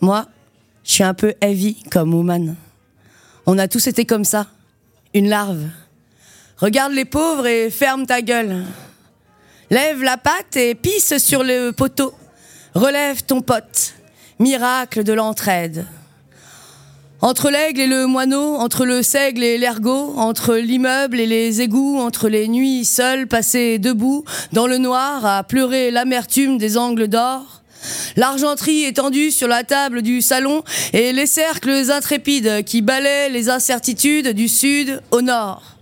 Moi, je suis un peu heavy comme woman. On a tous été comme ça, une larve. Regarde les pauvres et ferme ta gueule. Lève la patte et pisse sur le poteau. Relève ton pote. Miracle de l'entraide. Entre l'aigle et le moineau, entre le seigle et l'ergot, entre l'immeuble et les égouts, entre les nuits seules passées debout, dans le noir, à pleurer l'amertume des angles d'or, l'argenterie étendue sur la table du salon et les cercles intrépides qui balaient les incertitudes du sud au nord.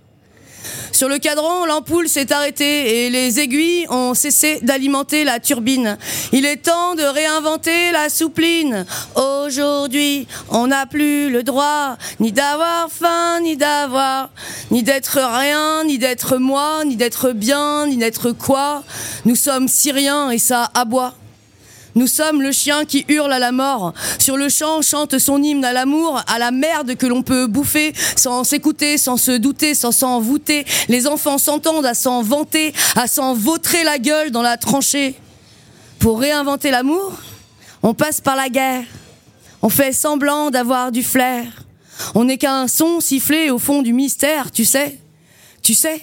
Sur le cadran, l'ampoule s'est arrêtée et les aiguilles ont cessé d'alimenter la turbine. Il est temps de réinventer la soupline. Aujourd'hui, on n'a plus le droit ni d'avoir faim, ni d'avoir, ni d'être rien, ni d'être moi, ni d'être bien, ni d'être quoi. Nous sommes Syriens et ça aboie. Nous sommes le chien qui hurle à la mort. Sur le champ chante son hymne à l'amour, à la merde que l'on peut bouffer, sans s'écouter, sans se douter, sans s'en voûter. Les enfants s'entendent à s'en vanter, à s'en vautrer la gueule dans la tranchée. Pour réinventer l'amour, on passe par la guerre. On fait semblant d'avoir du flair. On n'est qu'un son sifflé au fond du mystère, tu sais. Tu sais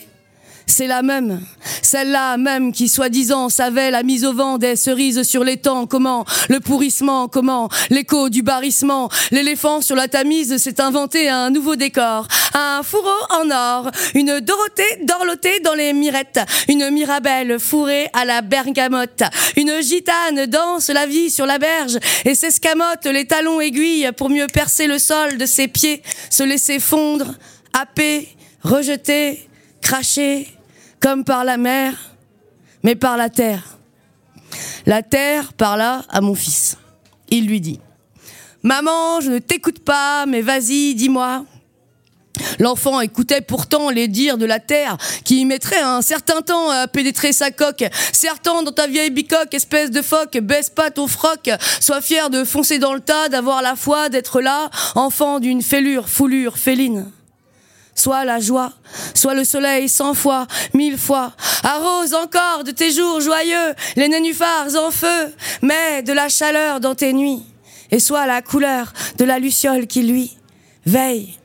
c'est la même, celle-là même qui soi-disant savait la mise au vent des cerises sur l'étang, comment le pourrissement, comment l'écho du barrissement, l'éléphant sur la tamise s'est inventé un nouveau décor, un fourreau en or, une Dorothée dorlotée dans les mirettes, une Mirabelle fourrée à la bergamote, une gitane danse la vie sur la berge et s'escamote les talons aiguilles pour mieux percer le sol de ses pieds, se laisser fondre, happer, rejeter, cracher, comme par la mer, mais par la terre. La terre parla à mon fils. Il lui dit, Maman, je ne t'écoute pas, mais vas-y, dis-moi. L'enfant écoutait pourtant les dires de la terre qui y mettrait un certain temps à pénétrer sa coque. Certain dans ta vieille bicoque, espèce de phoque, baisse pas ton froc, sois fier de foncer dans le tas, d'avoir la foi, d'être là, enfant d'une fêlure, foulure, féline soit la joie, soit le soleil cent fois, mille fois. Arrose encore de tes jours joyeux les nénuphars en feu, mets de la chaleur dans tes nuits, et soit la couleur de la luciole qui lui veille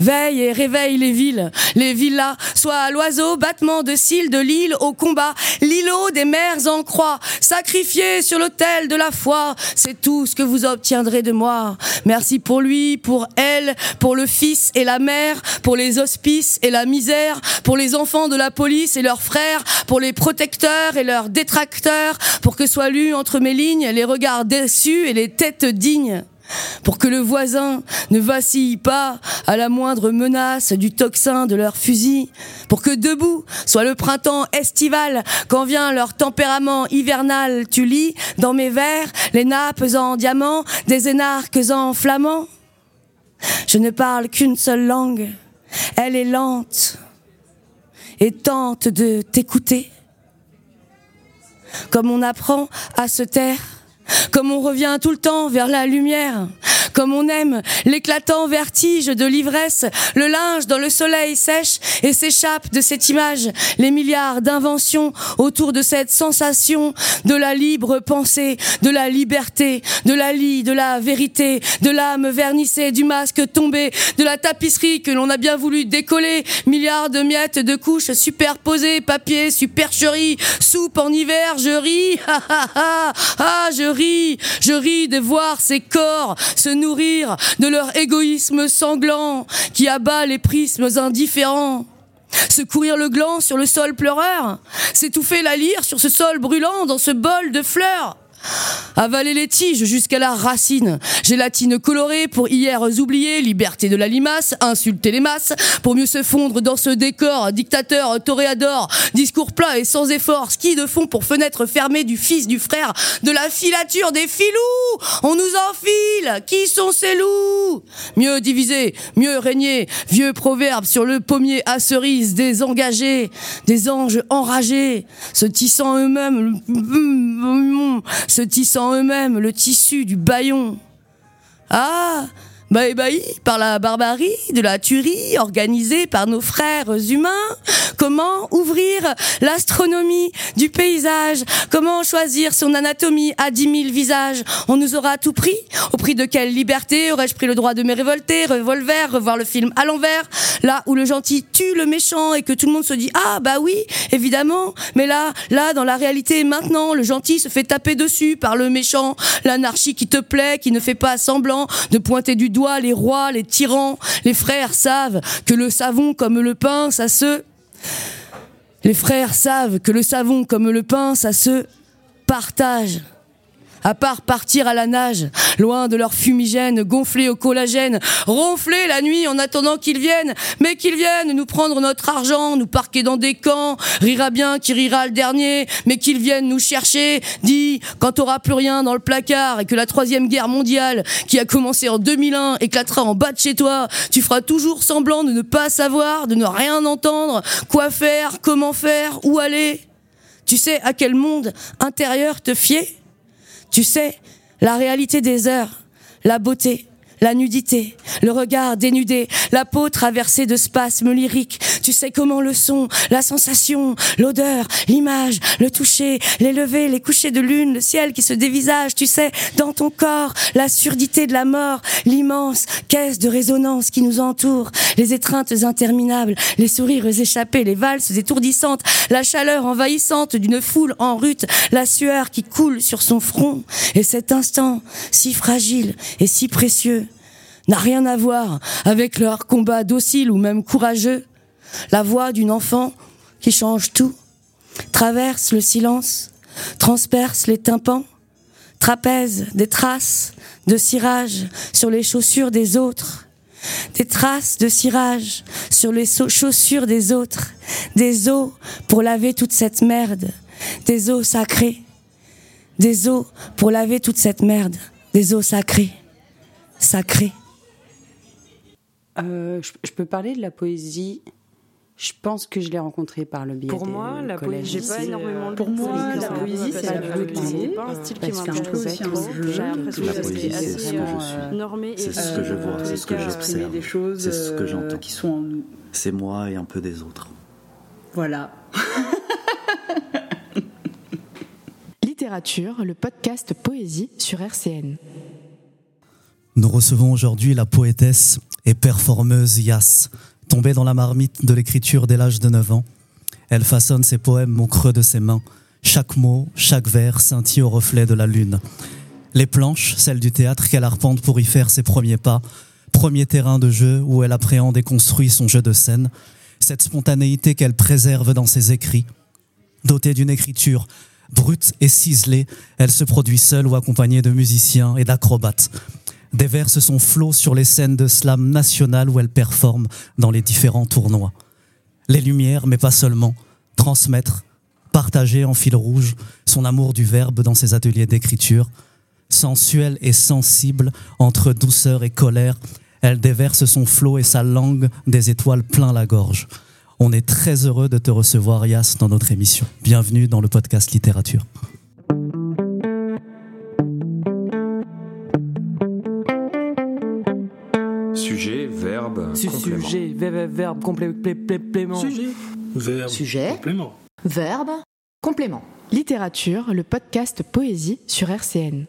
Veille et réveille les villes, les villas, soit l'oiseau, battement de cils de l'île au combat, l'îlot des mers en croix, sacrifié sur l'autel de la foi, c'est tout ce que vous obtiendrez de moi. Merci pour lui, pour elle, pour le fils et la mère, pour les hospices et la misère, pour les enfants de la police et leurs frères, pour les protecteurs et leurs détracteurs, pour que soient lus entre mes lignes les regards déçus et les têtes dignes pour que le voisin ne vacille pas à la moindre menace du tocsin de leur fusil, pour que debout soit le printemps estival quand vient leur tempérament hivernal, tu lis dans mes vers les nappes en diamant, des énarques en flamand. Je ne parle qu'une seule langue, elle est lente et tente de t'écouter. Comme on apprend à se taire comme on revient tout le temps vers la lumière, comme on aime l'éclatant vertige de l'ivresse, le linge dans le soleil sèche et s'échappe de cette image les milliards d'inventions autour de cette sensation de la libre pensée, de la liberté, de la lie, de la vérité, de l'âme vernissée, du masque tombé, de la tapisserie que l'on a bien voulu décoller, milliards de miettes de couches superposées, papier, supercherie, soupe en hiver, je ris, ah ah ah, ah je ris, je ris de voir ces corps se nourrir de leur égoïsme sanglant qui abat les prismes indifférents. Se courir le gland sur le sol pleureur, s'étouffer la lyre sur ce sol brûlant dans ce bol de fleurs. Avaler les tiges jusqu'à la racine. Gélatine colorée pour hier oublier, liberté de la limace, insulter les masses, pour mieux se fondre dans ce décor, dictateur, toréador, discours plat et sans effort, ski de fond pour fenêtre fermée du fils, du frère, de la filature des filous. On nous enfile. Qui sont ces loups? Mieux diviser, mieux régner, vieux proverbe sur le pommier à cerise des engagés, des anges enragés, se tissant eux-mêmes, se tissant eux-mêmes le tissu du baillon. Ah bah ébahi par la barbarie de la tuerie organisée par nos frères humains. Comment ouvrir l'astronomie du paysage? Comment choisir son anatomie à dix mille visages? On nous aura tout pris Au prix de quelle liberté aurais-je pris le droit de me révolter, revolver, revoir le film à l'envers? Là où le gentil tue le méchant et que tout le monde se dit ah bah oui évidemment. Mais là là dans la réalité maintenant le gentil se fait taper dessus par le méchant. L'anarchie qui te plaît qui ne fait pas semblant de pointer du doigt les rois les tyrans les frères savent que le savon comme le pain ça se les frères savent que le savon comme le pain ça se partage à part partir à la nage, loin de leur fumigène, gonflés au collagène, ronfler la nuit en attendant qu'ils viennent, mais qu'ils viennent nous prendre notre argent, nous parquer dans des camps, rira bien qui rira le dernier, mais qu'ils viennent nous chercher, dis, quand t'auras plus rien dans le placard et que la troisième guerre mondiale, qui a commencé en 2001, éclatera en bas de chez toi, tu feras toujours semblant de ne pas savoir, de ne rien entendre, quoi faire, comment faire, où aller. Tu sais à quel monde intérieur te fier? Tu sais, la réalité des heures, la beauté, la nudité, le regard dénudé, la peau traversée de spasmes lyriques. Tu sais comment le son, la sensation, l'odeur, l'image, le toucher, les levées, les couchers de lune, le ciel qui se dévisage. Tu sais, dans ton corps, la surdité de la mort, l'immense caisse de résonance qui nous entoure, les étreintes interminables, les sourires échappés, les valses étourdissantes, la chaleur envahissante d'une foule en rute, la sueur qui coule sur son front. Et cet instant, si fragile et si précieux, n'a rien à voir avec leur combat docile ou même courageux. La voix d'une enfant qui change tout, traverse le silence, transperce les tympans, trapèze des traces de cirage sur les chaussures des autres, des traces de cirage sur les chaussures des autres, des eaux pour laver toute cette merde, des eaux sacrées, des eaux pour laver toute cette merde, des eaux sacrées, sacrées. Euh, je, peux parler de la poésie. Je pense que je l'ai rencontrée par le biais Pour moi, la poésie, j'ai pas énormément Pour moi, la poésie, c'est la poésie. pas un style qui m'intéresse trop. J'ai l'impression que c'est assez euh, normé. C'est ce que je vois, c'est ce que j'observe, c'est ce que j'entends. Qui sont en nous. C'est moi et un peu des autres. Voilà. Littérature, le podcast Poésie sur RCN. Nous recevons aujourd'hui la poétesse et performeuse Yass, tombée dans la marmite de l'écriture dès l'âge de 9 ans. Elle façonne ses poèmes au creux de ses mains. Chaque mot, chaque vers scintille au reflet de la lune. Les planches, celles du théâtre qu'elle arpente pour y faire ses premiers pas, premier terrain de jeu où elle appréhende et construit son jeu de scène, cette spontanéité qu'elle préserve dans ses écrits. Dotée d'une écriture brute et ciselée, elle se produit seule ou accompagnée de musiciens et d'acrobates déverse son flot sur les scènes de slam national où elle performe dans les différents tournois. Les lumières, mais pas seulement, transmettre, partager en fil rouge son amour du verbe dans ses ateliers d'écriture. Sensuelle et sensible, entre douceur et colère, elle déverse son flot et sa langue des étoiles plein la gorge. On est très heureux de te recevoir, Yas, dans notre émission. Bienvenue dans le podcast Littérature. Sujet, verbe, complément. Sujet. Verbe. Sujet. Complément. Verbe. Complément. Littérature, le podcast Poésie sur RCN.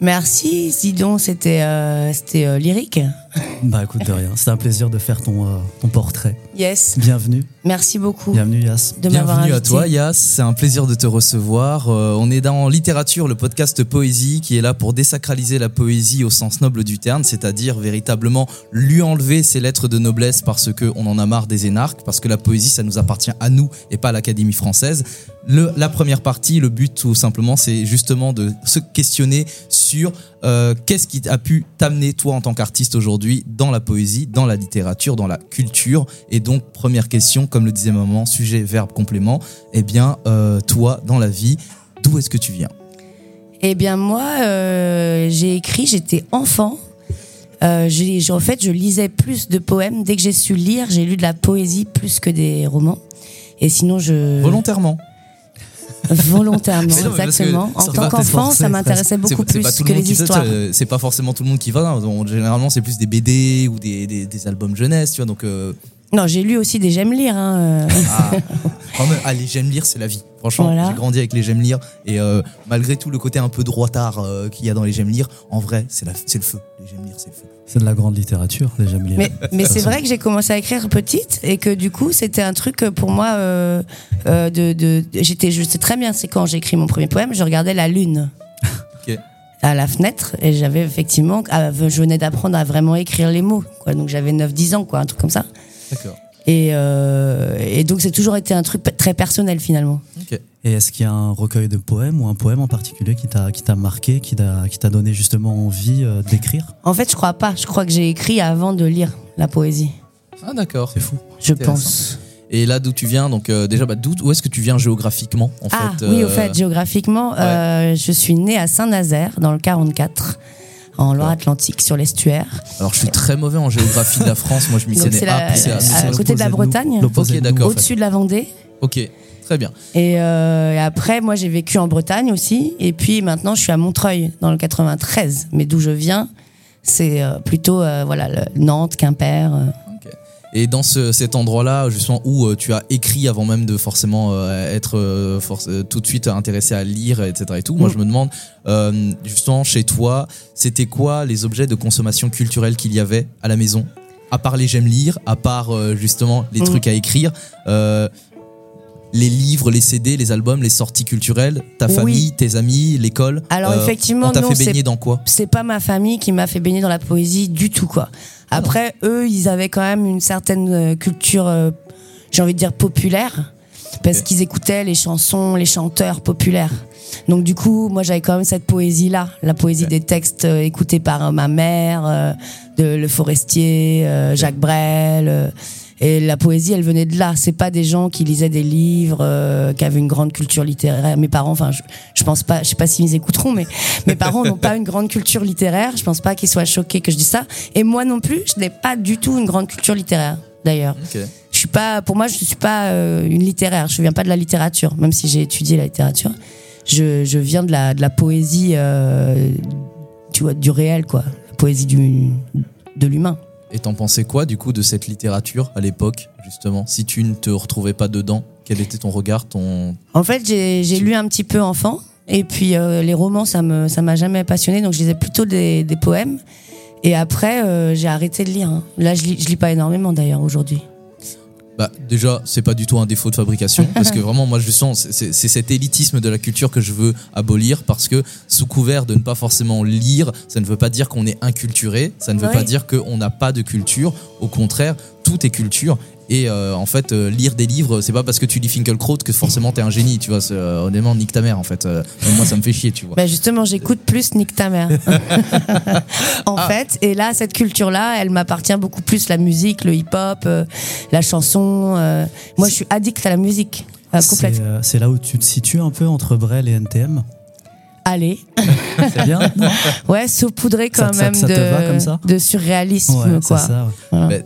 Merci, Sidon, c'était euh, c'était euh, lyrique. Bah écoute, de rien. C'était un plaisir de faire ton, euh, ton portrait. Yes. Bienvenue. Merci beaucoup. Bienvenue, Yas. De m'avoir Bienvenue à toi, Yas. C'est un plaisir de te recevoir. Euh, on est dans Littérature, le podcast Poésie, qui est là pour désacraliser la poésie au sens noble du terme, c'est-à-dire véritablement lui enlever ses lettres de noblesse parce qu'on en a marre des énarques, parce que la poésie, ça nous appartient à nous et pas à l'Académie française. Le, la première partie, le but tout simplement, c'est justement de se questionner sur euh, qu'est-ce qui a pu t'amener, toi, en tant qu'artiste aujourd'hui, dans la poésie, dans la littérature, dans la culture. Et donc, première question, comme le disait maman, sujet, verbe, complément. Eh bien, euh, toi, dans la vie, d'où est-ce que tu viens? Eh bien moi, euh, j'ai écrit, j'étais enfant. En fait, je lisais plus de poèmes. Dès que j'ai su lire, j'ai lu de la poésie plus que des romans. Et sinon, je... Volontairement? Volontairement, exactement. En tant qu'enfant, ça m'intéressait beaucoup plus que les histoires. C'est pas forcément tout le monde qui va. généralement, c'est plus des BD ou des, des, albums jeunesse, tu vois. Donc, euh, non, j'ai lu aussi des J'aime lire. Hein. Ah. ah, les J'aime lire, c'est la vie. Franchement, j'ai grandi avec les J'aime lire. Et euh, malgré tout le côté un peu droitard euh, qu'il y a dans les J'aime lire, en vrai, c'est le feu. Les J'aime lire, c'est le feu. C'est de la grande littérature, lire. Mais, c'est vrai que j'ai commencé à écrire petite et que du coup, c'était un truc pour moi. Euh, de, de j'étais, je sais très bien, c'est quand j'ai écrit mon premier poème, je regardais la lune. à la fenêtre et j'avais effectivement je venais d'apprendre à vraiment écrire les mots quoi donc j'avais 9 10 ans quoi un truc comme ça D'accord. Et, euh, et, donc, c'est toujours été un truc très personnel finalement. Et est-ce qu'il y a un recueil de poèmes ou un poème en particulier qui t'a qui t'a marqué, qui t'a qui t'a donné justement envie euh, d'écrire? En fait, je crois pas. Je crois que j'ai écrit avant de lire la poésie. Ah d'accord. C'est fou. Je pense. Et là, d'où tu viens? Donc euh, déjà, bah, d'où où est-ce que tu viens géographiquement en ah, fait Oui, au fait, géographiquement, je suis né à Saint-Nazaire dans le 44 en Loire-Atlantique, sur l'estuaire. Alors, je suis très mauvais en géographie de la France. Moi, je m'y connais à, côté de la Bretagne, au-dessus de la Vendée. Ok, très bien. Euh, et, après, moi, j'ai vécu en Bretagne aussi. Et puis maintenant, je suis à Montreuil, dans le 93. Mais d'où je viens, c'est euh, plutôt euh, voilà, Nantes, Quimper. Et dans ce, cet endroit-là, justement, où euh, tu as écrit avant même de forcément euh, être euh, tout de suite intéressé à lire, etc. Et tout, moi, mm. je me demande, justement, chez toi, c'était quoi les objets de consommation culturelle qu'il y avait à la maison? À part les j'aime lire, à part justement les mm. trucs à écrire les livres, les CD, les albums, les sorties culturelles, ta famille, tes amis, l'école. Alors effectivement, on t'a fait baigner dans quoi? C'est pas ma famille qui m'a fait baigner dans la poésie du tout quoi. Après, eux, ils avaient quand même une certaine euh, culture, euh, j'ai envie de dire populaire, parce qu'ils écoutaient les chansons, les chanteurs populaires. Donc du coup, moi j'avais quand même cette poésie-là, la poésie des textes euh, écoutés par ma mère, de Le Forestier, Jacques Brel. Et la poésie, elle venait de là. C'est pas des gens qui lisaient des livres, euh, qui avaient une grande culture littéraire. Mes parents, enfin, je, je pense pas, je sais pas s'ils écouteront, mais mes parents n'ont pas une grande culture littéraire. Je pense pas qu'ils soient choqués que je dise ça. Et moi non plus, je n'ai pas du tout une grande culture littéraire, d'ailleurs. Je suis pas, pour moi, je suis pas euh, une littéraire. Je viens pas de la littérature, même si j'ai étudié la littérature. Je, je viens de la, de la poésie, euh, tu vois, du réel, quoi. La poésie du, de l'humain. Et t'en pensais quoi du coup de cette littérature à l'époque, justement? Si tu ne te retrouvais pas dedans, quel était ton regard ton... En fait, j'ai lu un petit peu enfant. Et puis euh, les romans, ça me ça m'a jamais passionné, donc je lisais plutôt des, des poèmes. Et après, euh, j'ai arrêté de lire. Hein. Là, je lis, je lis pas énormément d'ailleurs aujourd'hui. Bah, déjà, c'est pas du tout un défaut de fabrication, parce que vraiment, moi, je sens, c'est cet élitisme de la culture que je veux abolir, parce que sous couvert de ne pas forcément lire, ça ne veut pas dire qu'on est inculturé, ça ne veut pas dire qu'on n'a pas de culture. Au contraire, tout est culture. Et euh, en fait, euh, lire des livres, c'est pas parce que tu lis Finkelkraut que forcément t'es un génie, tu vois. Euh, honnêtement, nique ta mère, en fait. moi, ça me fait chier, tu vois. Bah justement, j'écoute plus nique ta mère. en ah. fait, et là, cette culture-là, elle m'appartient beaucoup plus. La musique, le hip-hop, la chanson. moi, je suis addict à la musique. C'est là où tu te situes un peu entre Brel et NTM Allez. C'est bien Ouais, saupoudré quand même de, de surréalisme. quoi.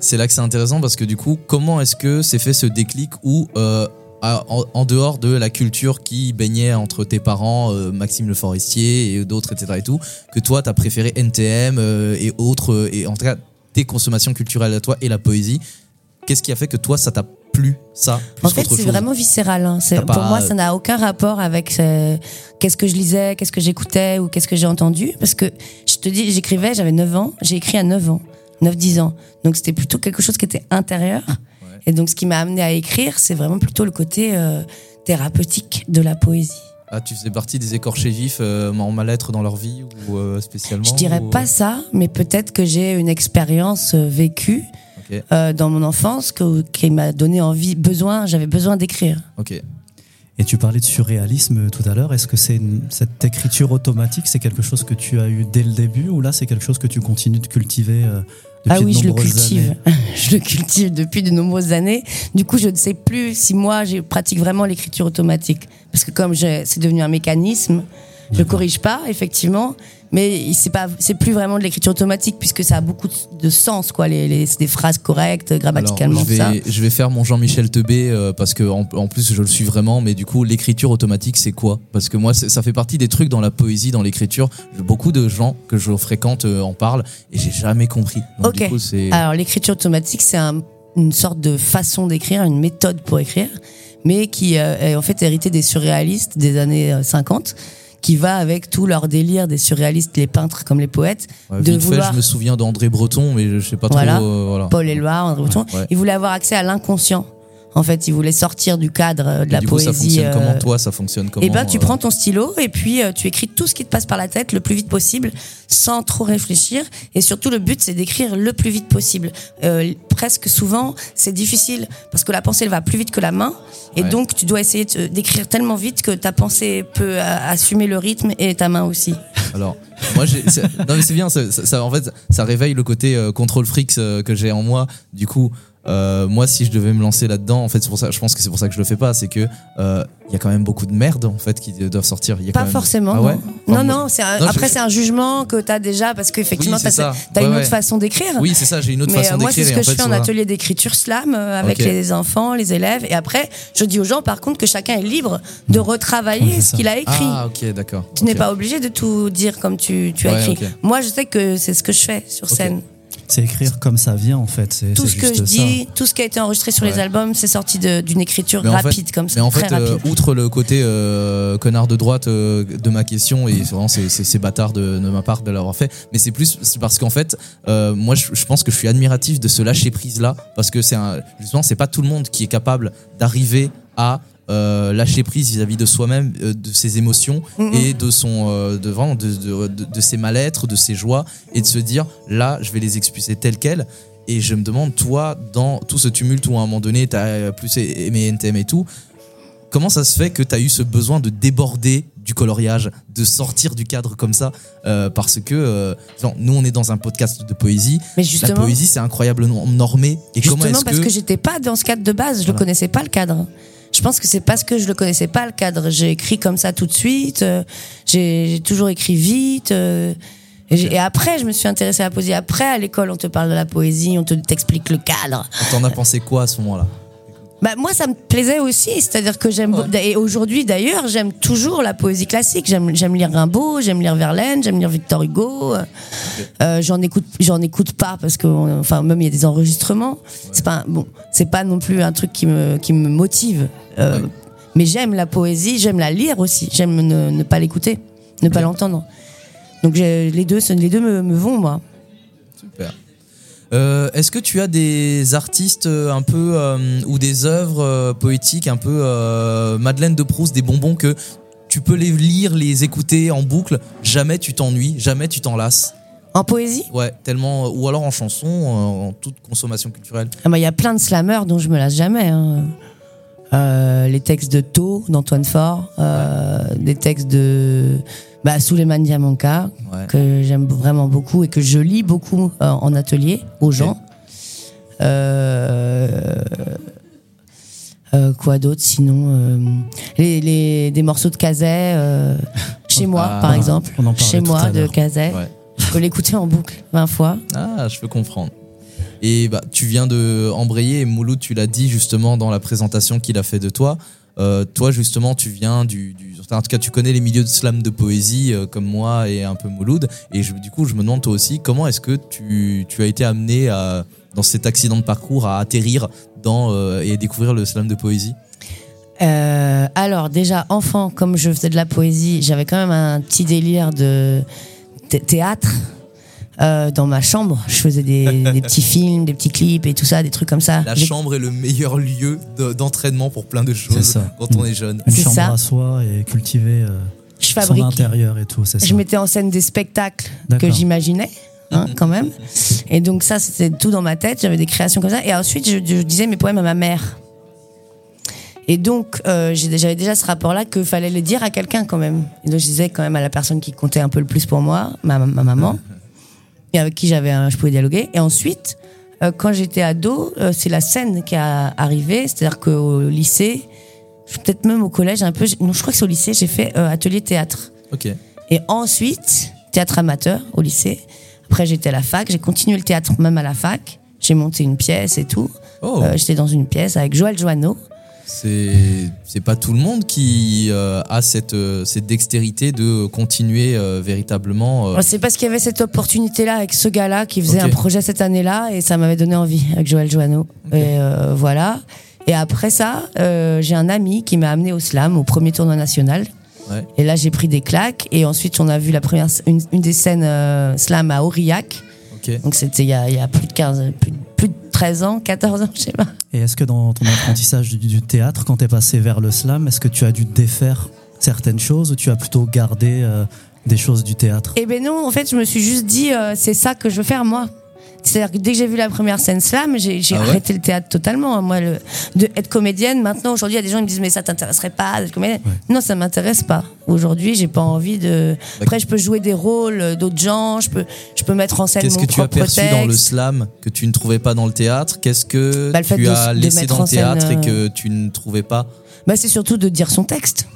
C'est là que c'est intéressant parce que du coup, comment est-ce que s'est fait ce déclic où, euh, en, dehors de la culture qui baignait entre tes parents, euh, Maxime Le Forestier et d'autres, etc. et tout, que toi, tu as préféré NTM euh, et autres, et en tout cas, tes consommations culturelles à toi et la poésie Qu'est-ce qui a fait que toi, ça t'a plus ça En fait, c'est vraiment viscéral. Hein. Pour moi, ça n'a aucun rapport avec euh, qu'est-ce que je lisais, qu'est-ce que j'écoutais ou qu'est-ce que j'ai entendu. Parce que je te dis, j'écrivais, j'avais 9 ans, j'ai écrit à 9 ans, 9-10 ans. Donc c'était plutôt quelque chose qui était intérieur. Et donc ce qui m'a amené à écrire, c'est vraiment plutôt le côté euh, thérapeutique de la poésie. Ah, tu faisais partie des écorchés vifs euh, en mal-être dans leur vie ou spécialement Je dirais pas ça, mais peut-être que j'ai une expérience vécue euh, dans mon enfance qui m'a donné envie, besoin, j'avais besoin d'écrire. Ok. Et tu parlais de surréalisme tout à l'heure. Est-ce que c'est cette écriture automatique, c'est quelque chose que tu as eu dès le début ou là c'est quelque chose que tu continues de cultiver euh, depuis Ah oui, je le cultive. Années? Je le cultive depuis de nombreuses années. Du coup, je ne sais plus si moi je pratique vraiment l'écriture automatique parce que comme c'est devenu un mécanisme, Je corrige pas, effectivement, mais c'est pas, c'est plus vraiment de l'écriture automatique puisque ça a beaucoup de sens, quoi. Les, les des phrases correctes, grammaticalement, je vais, ça. Je vais faire mon Jean-Michel Tebé euh, parce que en, en, plus je le suis vraiment, mais du coup l'écriture automatique c'est quoi? Parce que moi ça fait partie des trucs dans la poésie, dans l'écriture. Beaucoup de gens que je fréquente euh, en parlent et j'ai jamais compris. Donc, ok. Alors l'écriture automatique c'est un, une sorte de façon d'écrire, une méthode pour écrire, mais qui euh, est en fait héritée des surréalistes des années 50 qui va avec tout leur délire des surréalistes, les peintres comme les poètes. de vouloir... je me souviens d'André Breton, mais je sais pas trop. Euh, voilà. Paul Éluard, André Breton. Ils voulaient avoir accès à l'inconscient. En fait, il voulait sortir du cadre de la du poésie. Ça fonctionne comment euh, toi? Ça fonctionne comment Eh ben, tu euh, prends ton stylo et puis tu écris tout ce qui te passe par la tête le plus vite possible, sans trop réfléchir. Et surtout, le but, c'est d'écrire le plus vite possible. Euh, presque souvent, c'est difficile parce que la pensée, elle va plus vite que la main. Et donc, tu dois essayer d'écrire tellement vite que ta pensée peut assumer le rythme et ta main aussi. Alors, moi, non mais c'est bien. Ça, ça, en fait, ça réveille le côté contrôle freaks que j'ai en moi. Du coup, euh, moi, si je devais me lancer là-dedans, en fait, c'est pour ça. Je pense que c'est pour ça que je le fais pas. C'est que euh, il y a quand même beaucoup de merde en fait qui doivent sortir. Y a pas quand forcément. Ah ouais non, non. après, c'est un jugement que tu as déjà parce qu'effectivement, oui, tu as, une autre façon d'écrire. Oui, c'est ça. J'ai une autre façon d'écrire. Moi, c'est ce que je fais en atelier d'écriture slam euh, avec les enfants, les élèves. Et après, je dis aux gens, par contre, que chacun est libre de retravailler ce qu'il a écrit. Ah, ok, d'accord. Tu n'es pas obligé de tout dire comme tu, tu as écrit. Moi, je sais que c'est ce que je fais sur scène. C'est écrire comme ça vient en fait. Tout ce que je dis, tout ce qui a été enregistré sur les albums, c'est sorti d'une écriture rapide comme ça. Mais en fait, euh, outre le côté euh, connard de droite euh, de ma question, et vraiment c'est bâtard de, de, ma part de l'avoir fait, mais c'est plus parce qu'en fait, moi je, je, pense que je suis admiratif de ce lâcher prise là, parce que c'est justement c'est pas tout le monde qui est capable d'arriver à euh, lâcher prise vis-à-vis de soi-même, euh, de ses émotions mm-hmm. et de son euh, de, de, de, de, ses mal-être, de ses joies et de se dire là je vais les expulser telles quelles et je me demande toi dans tout ce tumulte où à un moment donné tu as plus aimé NTM et tout comment ça se fait que tu as eu ce besoin de déborder du coloriage, de sortir du cadre comme ça, parce que nous on est dans un podcast de poésie. Mais justement, la poésie c'est incroyablement normé. Et justement parce que, j'étais pas dans ce cadre de base, je ne connaissais pas le cadre. Je pense que c'est parce que je le connaissais pas le cadre. J'ai écrit comme ça tout de suite. Euh, j'ai toujours écrit vite. Euh, et, après, je me suis intéressée à la poésie. Après, à l'école, on te parle de la poésie, on te t'explique le cadre. T'en as pensé quoi à ce moment-là? Bah, moi, ça me plaisait aussi. C'est-à-dire que j'aime. Et aujourd'hui, d'ailleurs, j'aime toujours la poésie classique. J'aime, lire Rimbaud, j'aime lire Verlaine, j'aime lire Victor Hugo. Euh, j'en écoute, j'en écoute pas parce que, enfin, même il y a des enregistrements. C'est pas bon. C'est pas non plus un truc qui me qui me motive. Euh, mais j'aime la poésie, j'aime la lire aussi. J'aime ne, pas l'écouter, ne pas l'entendre. Donc les deux, les deux me, me vont moi. Euh, est-ce que tu as des artistes euh, un peu euh, ou des œuvres poétiques un peu Madeleine de Proust, des bonbons que tu peux les lire, les écouter en boucle, jamais tu t'ennuies, jamais tu t'en lasses en poésie? Ouais, tellement. Ou alors en chanson, en toute consommation culturelle. Ah bah, il y a plein de slammers dont je me lasse jamais. Hein. les textes de Tau, d'Antoine Faure, des textes de bah, Souleymane Diamanka, que j'aime vraiment beaucoup et que je lis beaucoup euh, en atelier aux gens. Euh, euh, quoi d'autre sinon les, des morceaux de Kazay chez moi ah, par exemple. chez moi de Kazay je peux l'écouter en boucle 20 fois. Ah je peux comprendre. Et bah tu viens de embrayer et Mouloud tu l'as dit justement dans la présentation qu'il a fait de toi toi justement tu viens du en tout cas, tu connais les milieux de slam de poésie euh, comme moi et un peu Mouloud. Et du coup, je me demande toi aussi, comment est-ce que tu, tu, as été amené à, dans cet accident de parcours à atterrir dans, euh, et découvrir le slam de poésie? Euh, alors déjà enfant, comme je faisais de la poésie, j'avais quand même un petit délire de théâtre. Euh, dans ma chambre. Je faisais des, des, petits films, des petits clips et tout ça, des trucs comme ça. La chambre est le meilleur lieu d'entraînement pour plein de choses quand on est jeune. Une chambre à soi et cultiver euh, je son intérieur et tout. Je mettais en scène des spectacles que j'imaginais. Hein, quand même. Et donc ça, c'était tout dans ma tête. J'avais des créations comme ça. Et ensuite, je, disais mes poèmes à ma mère. Et donc, euh, j'avais déjà ce rapport-là qu'il fallait le dire à quelqu'un quand même. Et donc, je disais quand même à la personne qui comptait un peu le plus pour moi, ma, ma maman avec qui j'avais, je pouvais dialoguer. Et ensuite, euh, quand j'étais ado, euh, c'est la scène qui a arrivé, c'est-à-dire qu'au lycée, peut-être même au collège, un peu, non, je crois que c'est au lycée, j'ai fait euh, atelier théâtre. Ok. Et ensuite, théâtre amateur au lycée. Après, j'étais à la fac. J'ai continué le théâtre même à la fac. J'ai monté une pièce et tout. Oh. Euh, j'étais dans une pièce avec Joël Joanneau. C'est pas tout le monde qui euh, a cette euh, cette dextérité de continuer euh, véritablement. C'est parce qu'il y avait cette opportunité-là avec ce gars-là qui faisait un projet cette année-là et ça m'avait donné envie avec Joël Joanneau. Et voilà. Et après ça, j'ai un ami qui m'a amené au slam, au premier tournoi national. Ouais. Et là, j'ai pris des claques. Et ensuite, on a vu la première, une, une des scènes slam à Aurillac. Donc c'était il y a, il y a plus de 15, plus, plus de 13 ans, 14 ans, je sais pas. Et est-ce que dans ton apprentissage du, du théâtre, quand tu es passé vers le slam, est-ce que tu as dû défaire certaines choses ou tu as plutôt gardé euh, des choses du théâtre? Eh ben non, en fait, je me suis juste dit, euh, c'est ça que je veux faire moi. C'est-à-dire que dès que j'ai vu la première scène slam, j'ai Ah ouais arrêté le théâtre totalement. Moi, le, de être comédienne, maintenant, aujourd'hui, il y a des gens qui me disent, mais ça t'intéresserait pas d'être comédienne? Non, ça m'intéresse pas. Aujourd'hui, j'ai pas envie de. Après, je peux jouer des rôles euh, d'autres gens, je peux, je peux mettre en scène Qu'est-ce que tu as perçu texte. dans le slam que tu ne trouvais pas dans le théâtre? Qu'est-ce que Bah, tu de- as de laissé dans le théâtre scène, et euh, que tu ne trouvais pas? Bah, c'est surtout de dire son texte.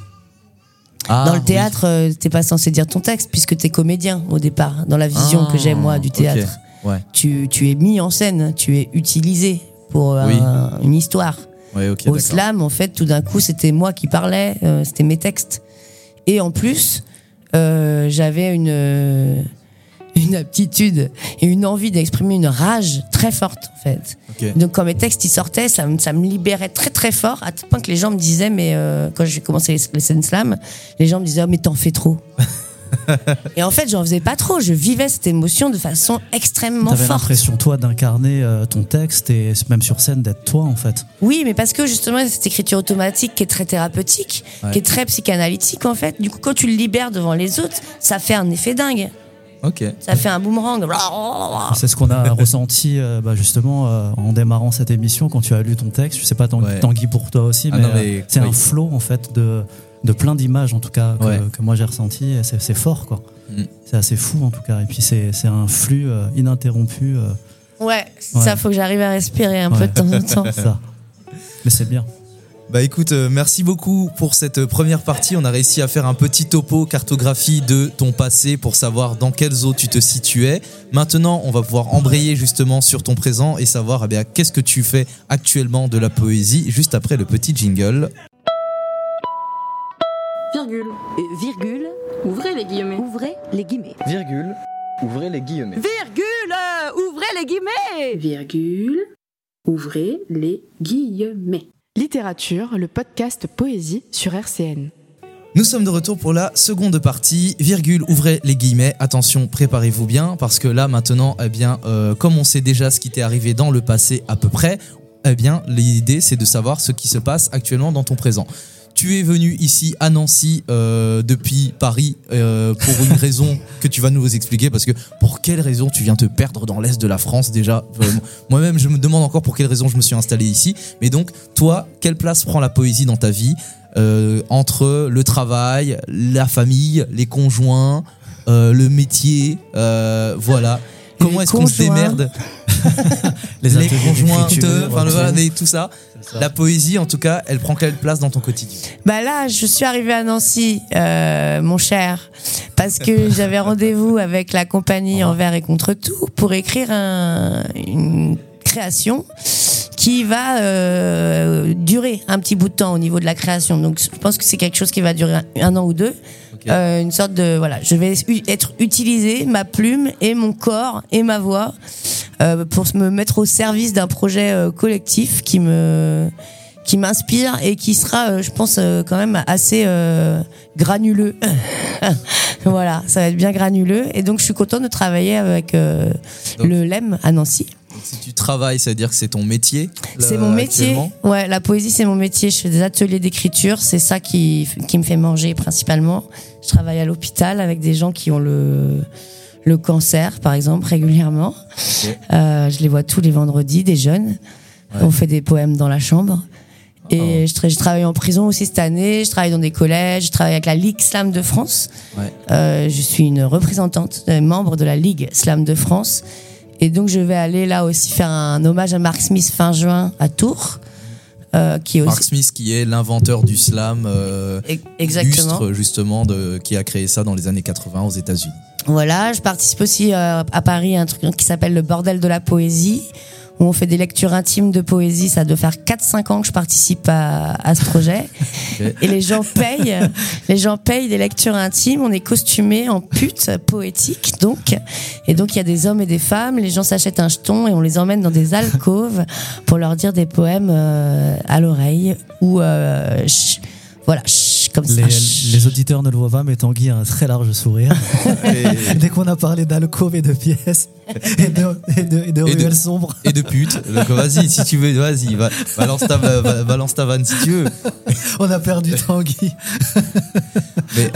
Ah, dans le oui. théâtre, euh, t'es pas censé dire ton texte puisque t'es comédien au départ, dans la vision Ah, que j'ai moi du théâtre. Ouais. Tu, tu es mis en scène, tu es utilisé pour un- Oui. une histoire. Ouais. Au slam, en fait, tout d'un coup, c'était moi qui parlais, euh, c'était mes textes. Et en plus, euh, j'avais une, euh, une aptitude et une envie d'exprimer une rage très forte, en fait. Donc, quand mes textes ils sortaient, ça, me- ça me libérait très très fort, à tel point que les gens me disaient, mais euh, quand j'ai commencé les, les scènes slam, les gens me disaient, oh, mais t'en fais trop. et en fait, j'en faisais pas trop, je vivais cette émotion de façon extrêmement T'avais forte. l'impression, toi, d'incarner euh, ton texte et même sur scène d'être toi, en fait. Oui, mais parce que justement, cette écriture automatique qui est très thérapeutique, Ouais. qui est très psychanalytique en fait, du coup, quand tu le libères devant les autres, ça fait un effet dingue. Ok. Ça fait un boomerang. C'est ce qu'on a ressenti euh, bah, justement euh, en démarrant cette émission quand tu as lu ton texte. Je sais pas Tanguy, Ouais. Tanguy pour toi aussi, Ah euh, mais c'est oui. un flot en fait de, de plein d'images en tout cas que, Ouais. que moi j'ai ressenti. et C'est c'est fort quoi. Mm. C'est assez fou en tout cas. Et puis c'est c'est un flux euh, ininterrompu. euh, Ouais, Ouais. ça faut que j'arrive à respirer un Ouais. peu de temps en temps. ça. Mais c'est bien. Bah écoute, euh, merci beaucoup pour cette première partie. On a réussi à faire un petit topo, cartographie de ton passé pour savoir dans quelles eaux tu te situais. Maintenant, on va pouvoir embrayer justement sur ton présent et savoir eh bien, qu'est-ce que tu fais actuellement de la poésie juste après le petit jingle. Virgule. virgule. Ouvrez les guillemets. Ouvrez les guillemets. Virgule. Ouvrez les guillemets. Virgule. Ouvrez les guillemets. Virgule. Ouvrez les guillemets. Littérature, le podcast Poésie sur RCN. Nous sommes de retour pour la seconde partie. Virgule, ouvrez les guillemets. Attention, préparez-vous bien parce que là maintenant, eh bien, euh, comme on sait déjà ce qui t'est arrivé dans le passé à peu près, eh bien, l'idée c'est de savoir ce qui se passe actuellement dans ton présent. Tu es venu ici à Nancy euh, depuis Paris euh, pour une raison que tu vas nous expliquer parce que pour quelle raison tu viens te perdre dans l'est de la France déjà Euh, Moi-même je me demande encore pour quelle raison je me suis installé ici. Mais donc toi, quelle place prend la poésie dans ta vie entre le travail, la famille, les conjoints, le métier, voilà. Comment est-ce qu'on se conjoints. démerde Les, Les d'écriture, enfin le- tout. voilà, tout ça. La poésie, en tout cas, elle prend quelle place dans ton quotidien? Bah là, je suis arrivée à Nancy, euh, mon cher, parce que j'avais rendez-vous avec la compagnie Envers et contre tout pour écrire un- une création qui va euh, durer un petit bout de temps au niveau de la création. Donc, je pense que c'est quelque chose qui va durer un, un an ou deux. Euh, une sorte de voilà, je vais être utilisé ma plume et mon corps et ma voix euh, pour me mettre au service d'un projet euh, collectif qui me qui m'inspire et qui sera, euh, je pense, euh, quand même assez euh, granuleux. voilà, ça va être bien granuleux. Et donc, je suis contente de travailler avec euh, Donc- le LEM à Nancy. Si tu travailles, ça veut dire que c'est ton métier C'est mon métier. Ouais, la poésie, c'est mon métier. Je fais des ateliers d'écriture. C'est ça qui, qui me fait manger principalement. Je travaille à l'hôpital avec des gens qui ont le, le cancer, par exemple, régulièrement. Euh, je les vois tous les vendredis, des jeunes. Ouais. On fait des poèmes dans la chambre. Oh. Et je, tra- je travaille en prison aussi cette année. Je travaille dans des collèges. Je travaille avec la Ligue Slam de France. Ouais. Euh, je suis une représentante, euh, membre de la Ligue Slam de France. Et donc, je vais aller là aussi faire un hommage à Mark Smith fin juin à Tours. qui est aussi... Mark Smith, qui est l'inventeur du slam, exactement, justement, de, qui a créé ça dans les années 80 aux États-Unis. Voilà, je participe aussi à Paris à un truc qui s'appelle le bordel de la poésie où on fait des lectures intimes de poésie. Ça doit faire 4-5 ans que je participe à, à ce projet. Et les gens payent, les gens payent des lectures intimes. On est costumés en pute poétique, donc. Et donc, il y a des hommes et des femmes. Les gens s'achètent un jeton et on les emmène dans des alcôves pour leur dire des poèmes euh, à l'oreille ou euh, voilà, comme ça. Les, auditeurs ne le voient pas, mais Tanguy a un très large sourire. Dès qu'on a parlé d'alcôve et de pièces et de, et de, ruelles sombres. Et de putes. Donc vas-y, si tu veux, vas-y, balance, ta, balance ta vanne si tu veux. On a perdu Tanguy.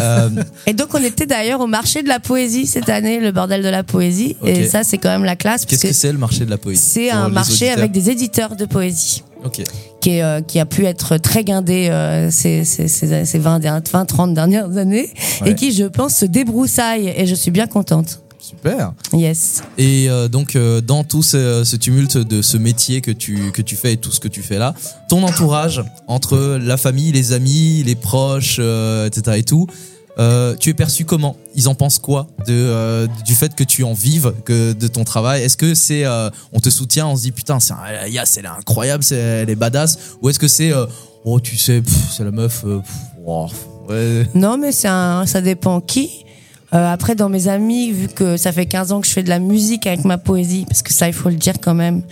Euh, et donc on était d'ailleurs au marché de la poésie cette année, le bordel de la poésie. Et ça, c'est quand même la classe. Qu'est-ce que c'est le marché de la poésie C'est un marché avec des éditeurs de poésie. Qui, euh, qui, a pu être très guindé euh, ces, ces, ces, 20, 20, 30 dernières années et qui, je pense, se débroussaille et je suis bien contente. Super. Yes. Et euh, donc, dans tout ce, tumulte de ce métier que tu, que tu fais et tout ce que tu fais là, ton entourage, entre la famille, les amis, les proches, etc. et tout, euh, tu es perçu comment? Ils en pensent quoi de, euh, du fait que tu en vives, que de ton travail? Est-ce que c'est euh, on te soutient, on se dit putain, c'est Yas, elle est incroyable, c'est, elle est badass? Ou est-ce que c'est oh tu sais, c'est la meuf Non, mais c'est un, ça dépend qui. Après, dans mes amis, vu que ça fait 15 ans que je fais de la musique avec ma poésie, parce que ça, il faut le dire quand même.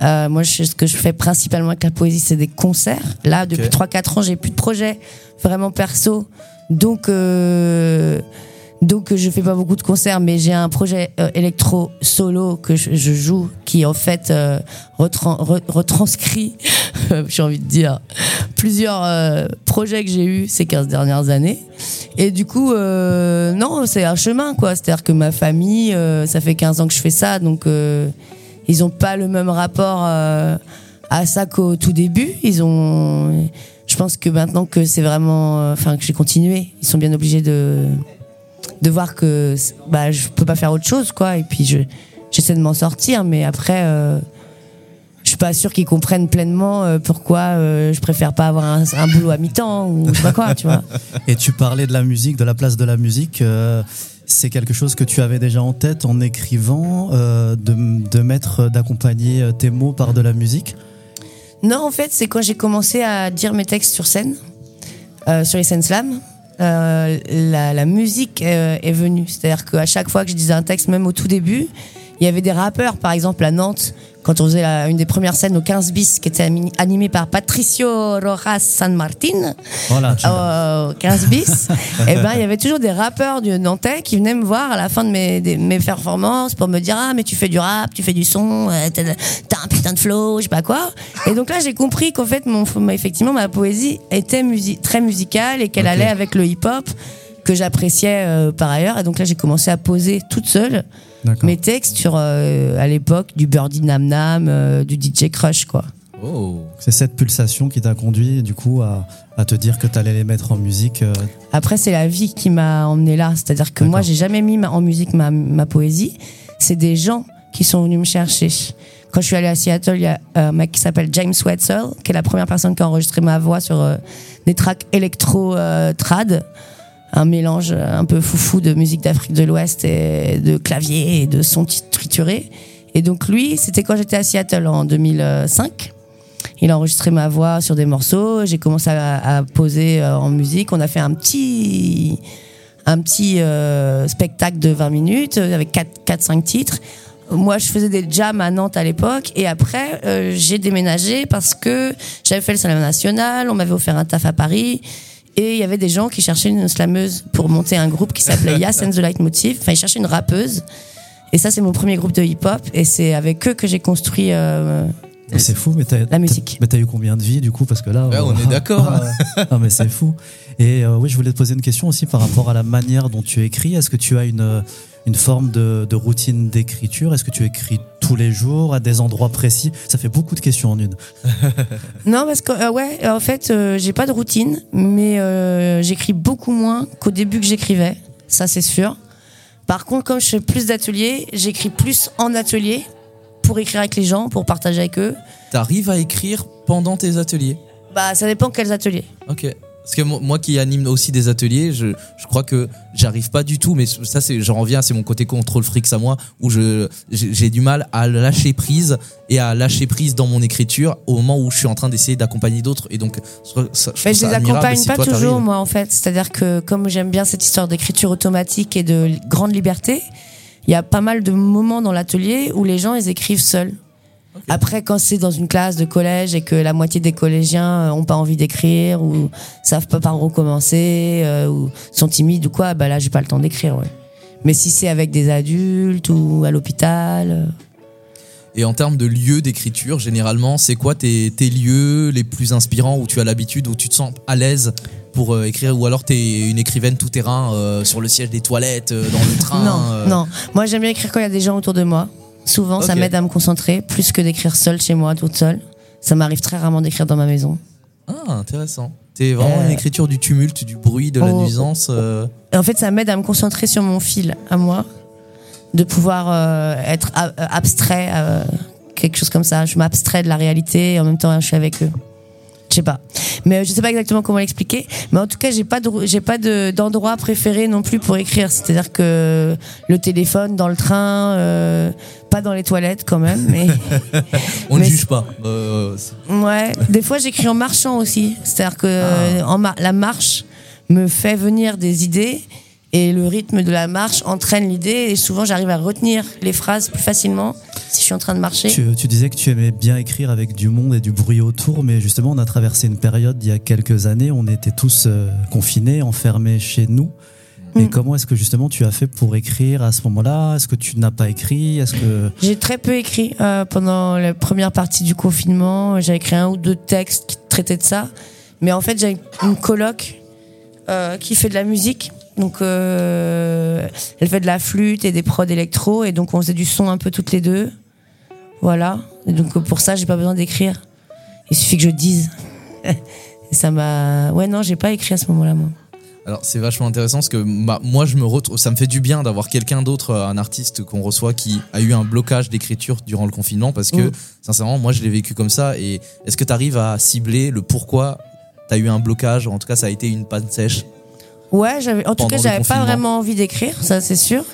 moi, je, ce que je fais principalement avec la poésie, c'est des concerts. Là, depuis 3-4 ans, j'ai plus de projet vraiment perso. Donc, euh, donc je fais pas beaucoup de concerts, mais j'ai un projet euh, électro solo que je, joue, qui en fait euh, retranscrit, j'ai envie de dire, plusieurs euh, projets que j'ai eus ces 15 dernières années. Et du coup, non, c'est un chemin, quoi. C'est-à-dire que ma famille, ça fait 15 ans que je fais ça, donc ils ont pas le même rapport à ça qu'au tout début. Ils ont je pense que maintenant que c'est vraiment, euh, enfin que j'ai continué, ils sont bien obligés de de voir que bah je peux pas faire autre chose quoi. Et puis je j'essaie de m'en sortir, mais après. Euh, je suis pas sûr qu'ils comprennent pleinement euh, pourquoi je préfère pas avoir un, boulot à mi-temps ou je sais pas quoi, tu vois. Et tu parlais de la musique, de la place de la musique. c'est quelque chose que tu avais déjà en tête en écrivant, de, de mettre, d'accompagner tes mots par de la musique? Non, en fait, c'est quand j'ai commencé à dire mes textes sur scène, euh, sur les scènes slam. Euh, la, musique euh, est venue. C'est-à-dire qu'à chaque fois que je disais un texte, même au tout début, il y avait des rappeurs, par exemple à Nantes, quand on faisait une des premières scènes au 15 bis, qui était animée par Patricio Rojas San Martin, voilà, au 15 bis, et eh ben il y avait toujours des rappeurs du Nantais qui venaient me voir à la fin de mes, mes performances pour me dire ah mais tu fais du rap, tu fais du son, euh, t'as un putain de flow, je sais pas quoi. Et donc là j'ai compris qu'en fait mon effectivement ma poésie était très musicale et qu'elle allait avec le hip-hop que j'appréciais euh, par ailleurs. Et donc là j'ai commencé à poser toute seule mes textes sur, euh, à l'époque, du Birdie Nam Nam, euh, du DJ Crush, quoi. Oh. C'est cette pulsation qui t'a conduit, du coup, à, à te dire que tu allais les mettre en musique euh. Après, c'est la vie qui m'a emmené là. C'est-à-dire que moi, j'ai jamais mis en musique ma, ma poésie. C'est des gens qui sont venus me chercher. Quand je suis allée à Seattle, il y a un mec qui s'appelle James Wetzel, qui est la première personne qui a enregistré ma voix sur des tracks électro-trad un mélange un peu foufou de musique d'Afrique de l'Ouest et de clavier et de sons triturés. Et donc lui, c'était quand j'étais à Seattle en 2005. Il a enregistré ma voix sur des morceaux. J'ai commencé à, poser euh, en musique. On a fait un petit, un petit euh, spectacle de 20 minutes avec 4-5 titres. Moi, je faisais des jams à Nantes à l'époque. Et après, euh, j'ai déménagé parce que j'avais fait le Salon National. On m'avait offert un taf à Paris. Et il y avait des gens qui cherchaient une slameuse pour monter un groupe qui s'appelait Yas and the Leitmotiv. Enfin, ils cherchaient une rappeuse. Et ça, c'est mon premier groupe de hip-hop. Et c'est avec eux que j'ai construit. Euh, c'est fou, mais t'as, la musique. Mais t'as eu combien de vies du coup? Parce que là. on est d'accord. non, mais c'est fou. Et euh, oui, je voulais te poser une question aussi par rapport à la manière dont tu écris. Est-ce que tu as une, une forme de, de routine d'écriture? Est-ce que tu écris tous les jours à des endroits précis Ça fait beaucoup de questions en une. non, parce que euh, ouais, en fait, euh, j'ai pas de routine, mais j'écris beaucoup moins qu'au début que j'écrivais. Ça, c'est sûr. Par contre, comme je fais plus d'ateliers, j'écris plus en atelier pour écrire avec les gens, pour partager avec eux. T'arrives à écrire pendant tes ateliers? Bah, ça dépend quels ateliers. Ok. Parce que moi qui anime aussi des ateliers, je, je crois que j'arrive pas du tout, mais ça c'est, j'en reviens, c'est mon côté contrôle fric à moi, où je j'ai du mal à lâcher prise et à lâcher prise dans mon écriture au moment où je suis en train d'essayer d'accompagner d'autres. Et donc, ça, je, mais je les accompagne pas toujours moi en fait. C'est-à-dire que comme j'aime bien cette histoire d'écriture automatique et de grande liberté, il y a pas mal de moments dans l'atelier où les gens ils écrivent seuls. Après, quand c'est dans une classe de collège et que la moitié des collégiens euh, ont pas envie d'écrire ou savent pas par où commencer euh, ou sont timides ou quoi, bah là, j'ai pas le temps d'écrire. Ouais. Mais si c'est avec des adultes ou à l'hôpital. Euh. Et en termes de lieux d'écriture, généralement, c'est quoi tes, tes, lieux les plus inspirants où tu as l'habitude, où tu te sens à l'aise pour écrire Ou alors tu es une écrivaine tout terrain sur le siège des toilettes, dans le train Non, non. Moi, j'aime bien écrire quand il y a des gens autour de moi. Souvent, ça m'aide à me concentrer plus que d'écrire seule chez moi, toute seule. Ça m'arrive très rarement d'écrire dans ma maison. Ah, intéressant. T'es vraiment une euh, écriture du tumulte, du bruit, de la oh, nuisance. Euh. En fait, ça m'aide à me concentrer sur mon fil, à moi, de pouvoir euh, être abstrait, quelque chose comme ça. Je m'abstrais de la réalité et en même temps, je suis avec eux je sais pas. Mais euh, je sais pas exactement comment l'expliquer. Mais en tout cas, j'ai pas j'ai pas de, d'endroit préféré non plus pour écrire. C'est-à-dire que le téléphone, dans le train, euh, pas dans les toilettes quand même. Mais on ne juge pas. Euh, ouais. Des fois, j'écris en marchant aussi. C'est-à-dire que ah. en la marche me fait venir des idées et le rythme de la marche entraîne l'idée et souvent j'arrive à retenir les phrases plus facilement si je suis en train de marcher. Tu, disais que tu aimais bien écrire avec du monde et du bruit autour, mais justement on a traversé une période il y a quelques années, on était tous euh, confinés, enfermés chez nous. Et mm. comment est-ce que justement tu as fait pour écrire à ce moment-là? Est-ce que tu n'as pas écrit? Est-ce que j'ai très peu écrit euh, pendant la première partie du confinement. J'ai écrit un ou deux textes qui traitaient de ça, mais en fait j'ai une coloc euh, qui fait de la musique donc, euh, elle fait de la flûte et des prods électro, et donc on faisait du son un peu toutes les deux. Voilà. Et donc pour ça, j'ai pas besoin d'écrire. Il suffit que je dise. et ça m'a. Ouais, non, j'ai pas écrit à ce moment-là, moi. Alors c'est vachement intéressant parce que moi je me retrouve, ça me fait du bien d'avoir quelqu'un d'autre, un artiste qu'on reçoit qui a eu un blocage d'écriture durant le confinement parce que mm. sincèrement moi je l'ai vécu comme ça et est-ce que tu arrives à cibler le pourquoi tu as eu un blocage? En tout cas ça a été une panne sèche Ouais, j'avais. En tout cas, j'avais pas vraiment envie d'écrire, ça c'est sûr.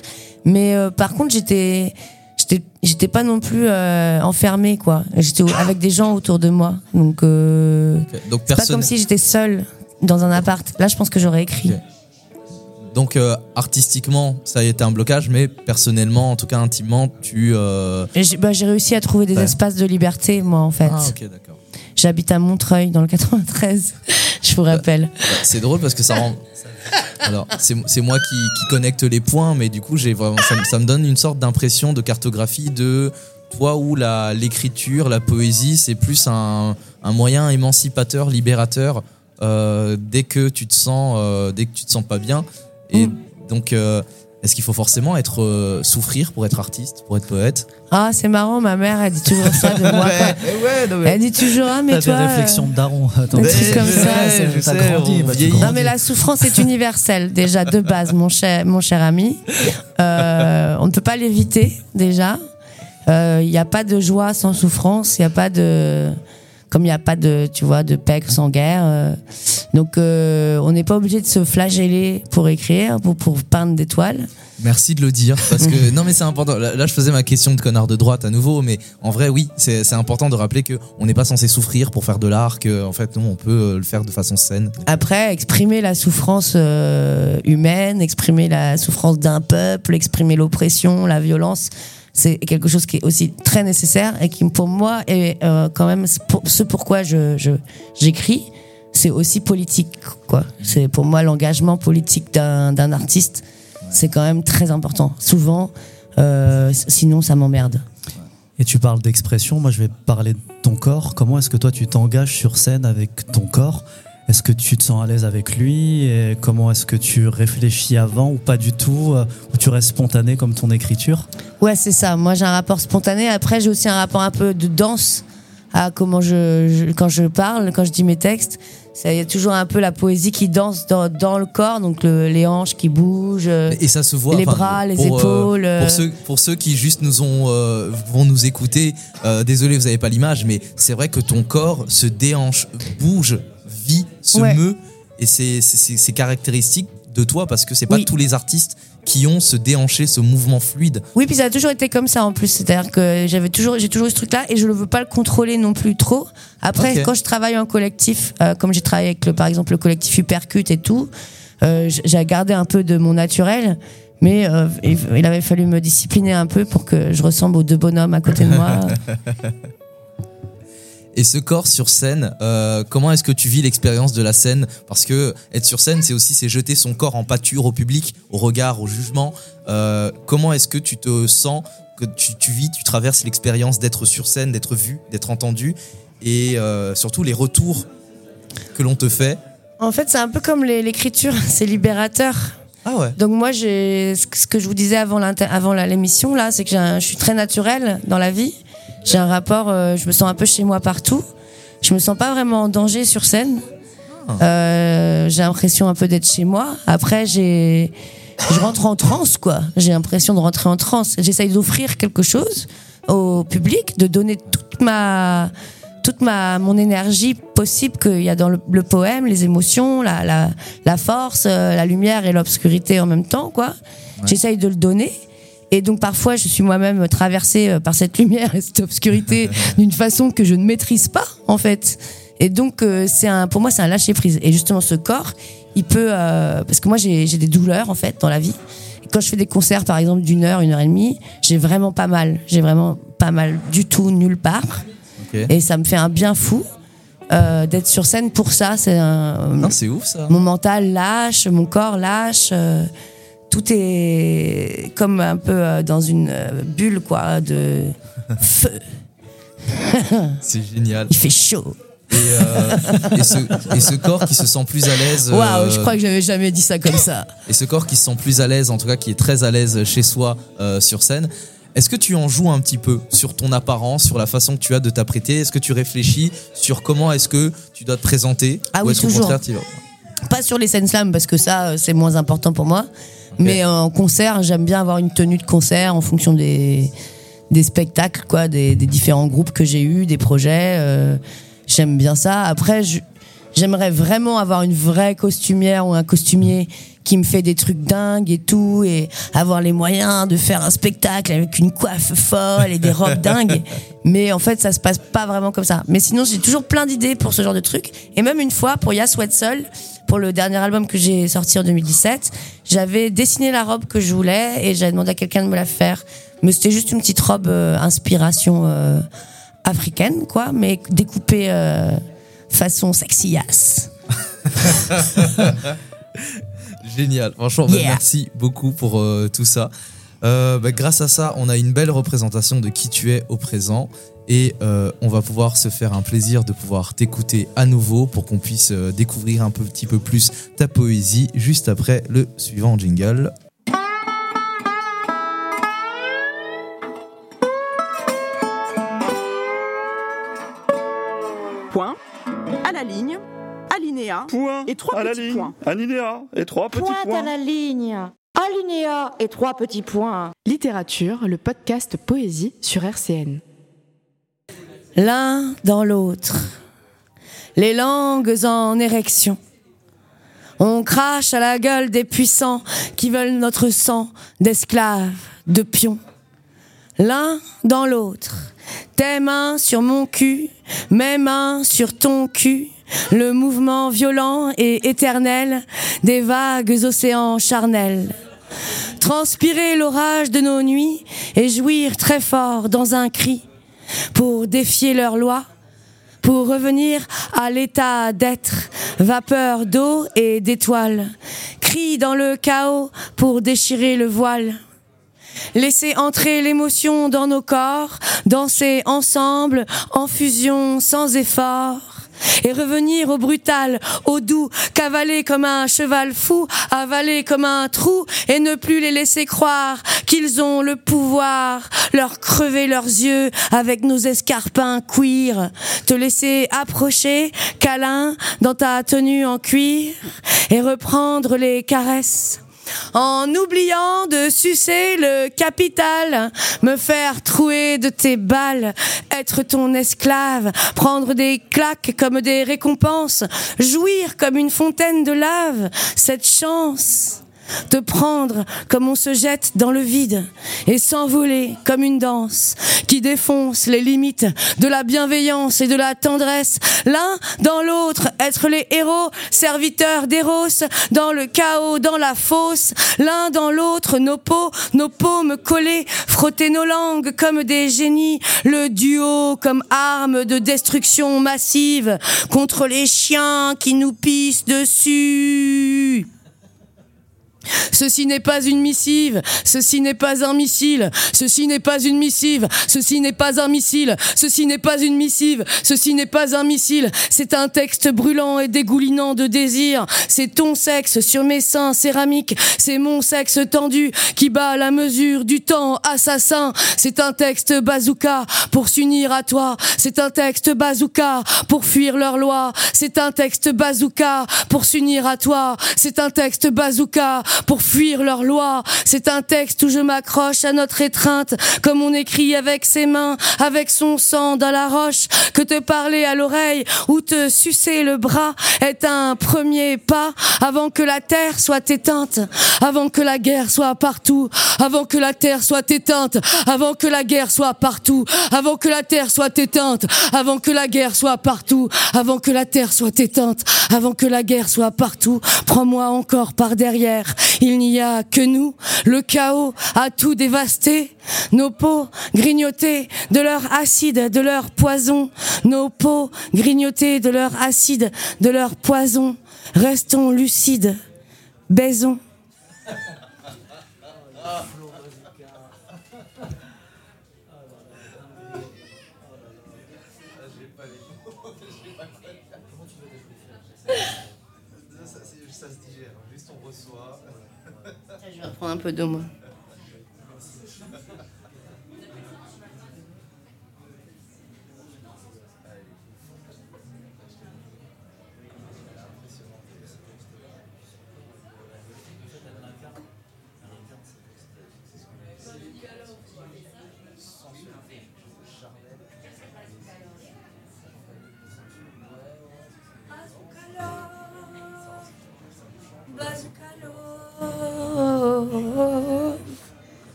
Mais euh, par contre, j'étais, j'étais, j'étais pas non plus euh, enfermée, quoi. J'étais avec des gens autour de moi, donc. Euh, donc c'est pas comme si j'étais seule dans un appart. Là, je pense que j'aurais écrit. Donc euh, artistiquement, ça a été un blocage, mais personnellement, en tout cas intimement, tu. J'ai, bah, j'ai réussi à trouver des espaces de liberté, moi, en fait. Ah, ok, d'accord. J'habite à Montreuil, dans le 93. je vous rappelle. C'est drôle parce que ça rend. Alors, c'est moi qui, qui, connecte les points, mais du coup, j'ai vraiment, ça, me donne une sorte d'impression de cartographie de toi où l'écriture, la, poésie, c'est plus un, un, moyen émancipateur, libérateur euh, dès que tu te sens, euh, dès que tu te sens pas bien. Et mm. donc, euh, est-ce qu'il faut forcément être euh, souffrir pour être artiste, pour être poète? Ah, c'est marrant, ma mère, elle dit toujours ça de moi. Elle dit toujours ah mais toi. Des réflexions de daron. Attends, comme ça. grandi, non mais la souffrance est universelle déjà de base, mon cher, mon cher ami. Euh, on ne peut pas l'éviter déjà. Il euh, n'y a pas de joie sans souffrance. Il n'y a pas de comme il n'y a pas de, tu vois, de sans guerre. Euh, donc, euh, on n'est pas obligé de se flageller pour écrire, pour, pour peindre des toiles. Merci de le dire parce que non mais c'est important. Là, je faisais ma question de connard de droite à nouveau, mais en vrai oui, c'est important de rappeler que on n'est pas censé souffrir pour faire de l'art, que en fait non, on peut euh, le faire de façon saine. Après, exprimer la souffrance humaine, exprimer la souffrance d'un peuple, exprimer l'oppression, la violence, c'est quelque chose qui est aussi très nécessaire et qui pour moi est euh, quand même ce pourquoi je j'écris c'est aussi politique quoi. C'est pour moi l'engagement politique d'un artiste c'est quand même très important. Souvent euh, sinon ça m'emmerde. Et tu parles d'expression. Moi je vais parler de ton corps. Comment est-ce que toi tu t'engages sur scène avec ton corps est-ce que tu te sens à l'aise avec lui et Comment est-ce que tu réfléchis avant ou pas du tout euh, Ou tu restes spontané comme ton écriture? Ouais, c'est ça. Moi, j'ai un rapport spontané. Après, j'ai aussi un rapport un peu de danse à comment je, quand je parle, quand je dis mes textes. Il y a toujours un peu la poésie qui danse dans, dans le corps, donc les hanches qui bougent. Et ça se voit. Les bras, les épaules. pour, ceux, pour ceux qui juste nous ont, vont nous écouter, désolé, vous n'avez pas l'image, mais c'est vrai que ton corps se déhanche, bouge, vit, se meut. Et c'est caractéristique de toi parce que c'est pas tous les artistes qui ont se déhanché, ce mouvement fluide. Oui, puis ça a toujours été comme ça en plus. C'est-à-dire que j'avais toujours, j'ai toujours eu ce truc-là et je ne veux pas le contrôler non plus trop. Après, quand je travaille en collectif, euh, comme j'ai travaillé avec le, par exemple le collectif Hypercute et tout, euh, j'ai gardé un peu de mon naturel. Mais euh, il avait fallu me discipliner un peu pour que je ressemble aux deux bonhommes à côté de moi. Et ce corps sur scène, euh, comment est-ce que tu vis l'expérience de la scène? Parce que être sur scène, c'est aussi c'est jeter son corps en pâture au public, au regard, au jugement. Euh, comment est-ce que tu te sens que tu, vis, tu traverses l'expérience d'être sur scène, d'être vu, d'être entendu, et euh, surtout les retours que l'on te fait? En fait, c'est un peu comme l'écriture, c'est libérateur. Ah ouais. Donc moi, j'ai ce que je vous disais avant l'émission là, c'est que je suis très naturelle dans la vie. J'ai un rapport, euh, je me sens un peu chez moi partout. Je me sens pas vraiment en danger sur scène. Ah. Euh, j'ai l'impression un peu d'être chez moi. Après, j'ai, je rentre en transe, quoi. J'ai l'impression de rentrer en transe. J'essaye d'offrir quelque chose au public, de donner toute ma, toute ma, mon énergie possible qu'il y a dans le, poème, les émotions, la, la, la force, euh, la lumière et l'obscurité en même temps, quoi. J'essaye de le donner. Et donc parfois, je suis moi-même traversée euh, par cette lumière et cette obscurité d'une façon que je ne maîtrise pas, en fait. Et donc, euh, c'est un, pour moi, c'est un lâcher prise. Et justement, ce corps, il peut, euh, parce que moi, j'ai des douleurs en fait dans la vie. Et quand je fais des concerts, par exemple, d'une heure, une heure et demie, j'ai vraiment pas mal. J'ai vraiment pas mal du tout nulle part. Et ça me fait un bien fou. d'être sur scène pour ça c'est un non c'est ouf ça mon mental lâche mon corps lâche tout est comme un peu euh, dans une euh, bulle quoi de feu. C'est génial. Il fait chaud. Euh, et, ce, corps qui se sent plus à l'aise. Waouh, je crois que j'avais jamais dit ça comme ça. Et ce corps qui se sent plus à l'aise, en tout cas qui est très à l'aise chez soi sur scène. Est-ce que tu en joues un petit peu sur ton apparence, sur la façon que tu as de t'apprêter? Est-ce que tu réfléchis sur comment est-ce que tu dois te présenter? Ah oui, toujours. Pas sur les scènes slam parce que ça c'est moins important pour moi. Mais en concert, j'aime bien avoir une tenue de concert en fonction des, des spectacles, quoi, des, différents groupes que j'ai eus, des projets. Euh, j'aime bien ça. Après, j'aimerais vraiment avoir une vraie costumière ou un costumier qui me fait des trucs dingues et tout, et avoir les moyens de faire un spectacle avec une coiffe folle et des robes dingues. Mais en fait, ça se passe pas vraiment comme ça. Mais sinon, j'ai toujours plein d'idées pour ce genre de trucs. Et même une fois, pour Ya Sweat Seul, pour le dernier album que j'ai sorti en 2017, j'avais dessiné la robe que je voulais et j'avais demandé à quelqu'un de me la faire. Mais c'était juste une petite robe euh, inspiration euh, africaine, quoi, mais découpée euh, façon sexy ass. Génial. Franchement, bah, merci beaucoup pour euh, tout ça. Euh, bah, grâce à ça, on a une belle représentation de qui tu es au présent. Et euh, on va pouvoir se faire un plaisir de pouvoir t'écouter à nouveau pour qu'on puisse découvrir un petit peu plus ta poésie juste après le suivant jingle. Alinéa point et trois à petits la ligne. points. Alinéa et trois petits Point points. à la ligne. Alinéa et trois petits points. Littérature, le podcast Poésie sur RCN. L'un dans l'autre, les langues en érection. On crache à la gueule des puissants qui veulent notre sang d'esclaves, de pions. L'un dans l'autre, tes mains sur mon cul, mes mains sur ton cul, le mouvement violent et éternel des vagues océans charnels. Transpirer l'orage de nos nuits et jouir très fort dans un cri pour défier leurs lois, pour revenir à l'état d'être, vapeur d'eau et d'étoiles, cri dans le chaos pour déchirer le voile. Laisser entrer l'émotion dans nos corps, danser ensemble en fusion sans effort, et revenir au brutal, au doux, cavaler comme un cheval fou, avaler comme un trou et ne plus les laisser croire qu'ils ont le pouvoir, leur crever leurs yeux avec nos escarpins cuir, te laisser approcher, câlin, dans ta tenue en cuir et reprendre les caresses en oubliant de sucer le capital, me faire trouer de tes balles, être ton esclave, prendre des claques comme des récompenses, jouir comme une fontaine de lave, cette chance te prendre comme on se jette dans le vide et s'envoler comme une danse qui défonce les limites de la bienveillance et de la tendresse. L'un dans l'autre, être les héros, serviteurs d'Eros, dans le chaos, dans la fosse. L'un dans l'autre, nos peaux, nos paumes collées, frotter nos langues comme des génies. Le duo comme arme de destruction massive contre les chiens qui nous pissent dessus. Ceci n'est pas une missive, ceci n'est pas un missile, ceci n'est pas une missive, ceci n'est pas un missile, ceci n'est pas une missive, ceci n'est pas un missile, c'est un texte brûlant et dégoulinant de désir, c'est ton sexe sur mes seins céramiques, c'est mon sexe tendu qui bat la mesure du temps assassin, c'est un texte bazooka pour s'unir à toi, c'est un texte bazooka pour fuir leur loi, c'est un texte bazooka pour s'unir à toi, c'est un texte bazooka pour fuir leur loi. C'est un texte où je m'accroche à notre étreinte, comme on écrit avec ses mains, avec son sang dans la roche, que te parler à l'oreille ou te sucer le bras est un premier pas avant que la terre soit éteinte, avant que la guerre soit partout, avant que la terre soit éteinte, avant que la guerre soit partout, avant que la terre soit éteinte, avant que la guerre soit partout, avant que la terre soit éteinte, avant que la guerre soit partout. Prends-moi encore par derrière il n'y a que nous. Le chaos a tout dévasté. Nos peaux grignotées de leur acide, de leur poison. Nos peaux grignotées de leur acide, de leur poison. Restons lucides. Baisons. vais reprendre un peu d'eau, moi.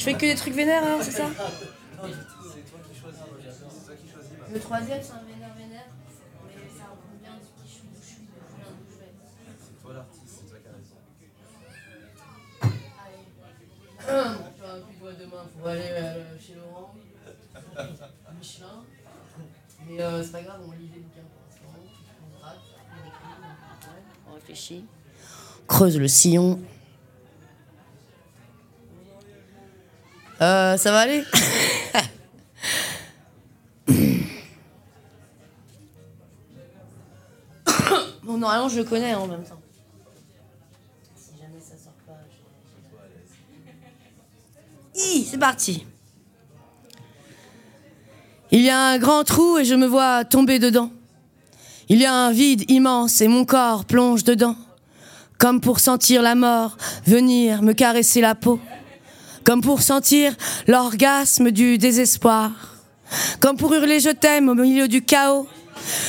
Je fais que des trucs vénères, hein, c'est ça Le troisième, c'est un vénère vénère. Mais ça reprend bien ce qui chou chou. C'est toi l'artiste, c'est toi qui as raison. Allez. Tu vois, puis toi demain, faut aller euh, chez Laurent, Michelin. Mais euh, c'est pas grave, on lit les bouquins pour l'instant. On rate, on écrit, on réfléchit. Creuse le sillon. Euh, ça va aller Bon, normalement, je le connais en même temps. Si jamais ça sort pas, je... Hi, c'est parti. Il y a un grand trou et je me vois tomber dedans. Il y a un vide immense et mon corps plonge dedans. Comme pour sentir la mort venir me caresser la peau comme pour sentir l'orgasme du désespoir, comme pour hurler je t'aime au milieu du chaos.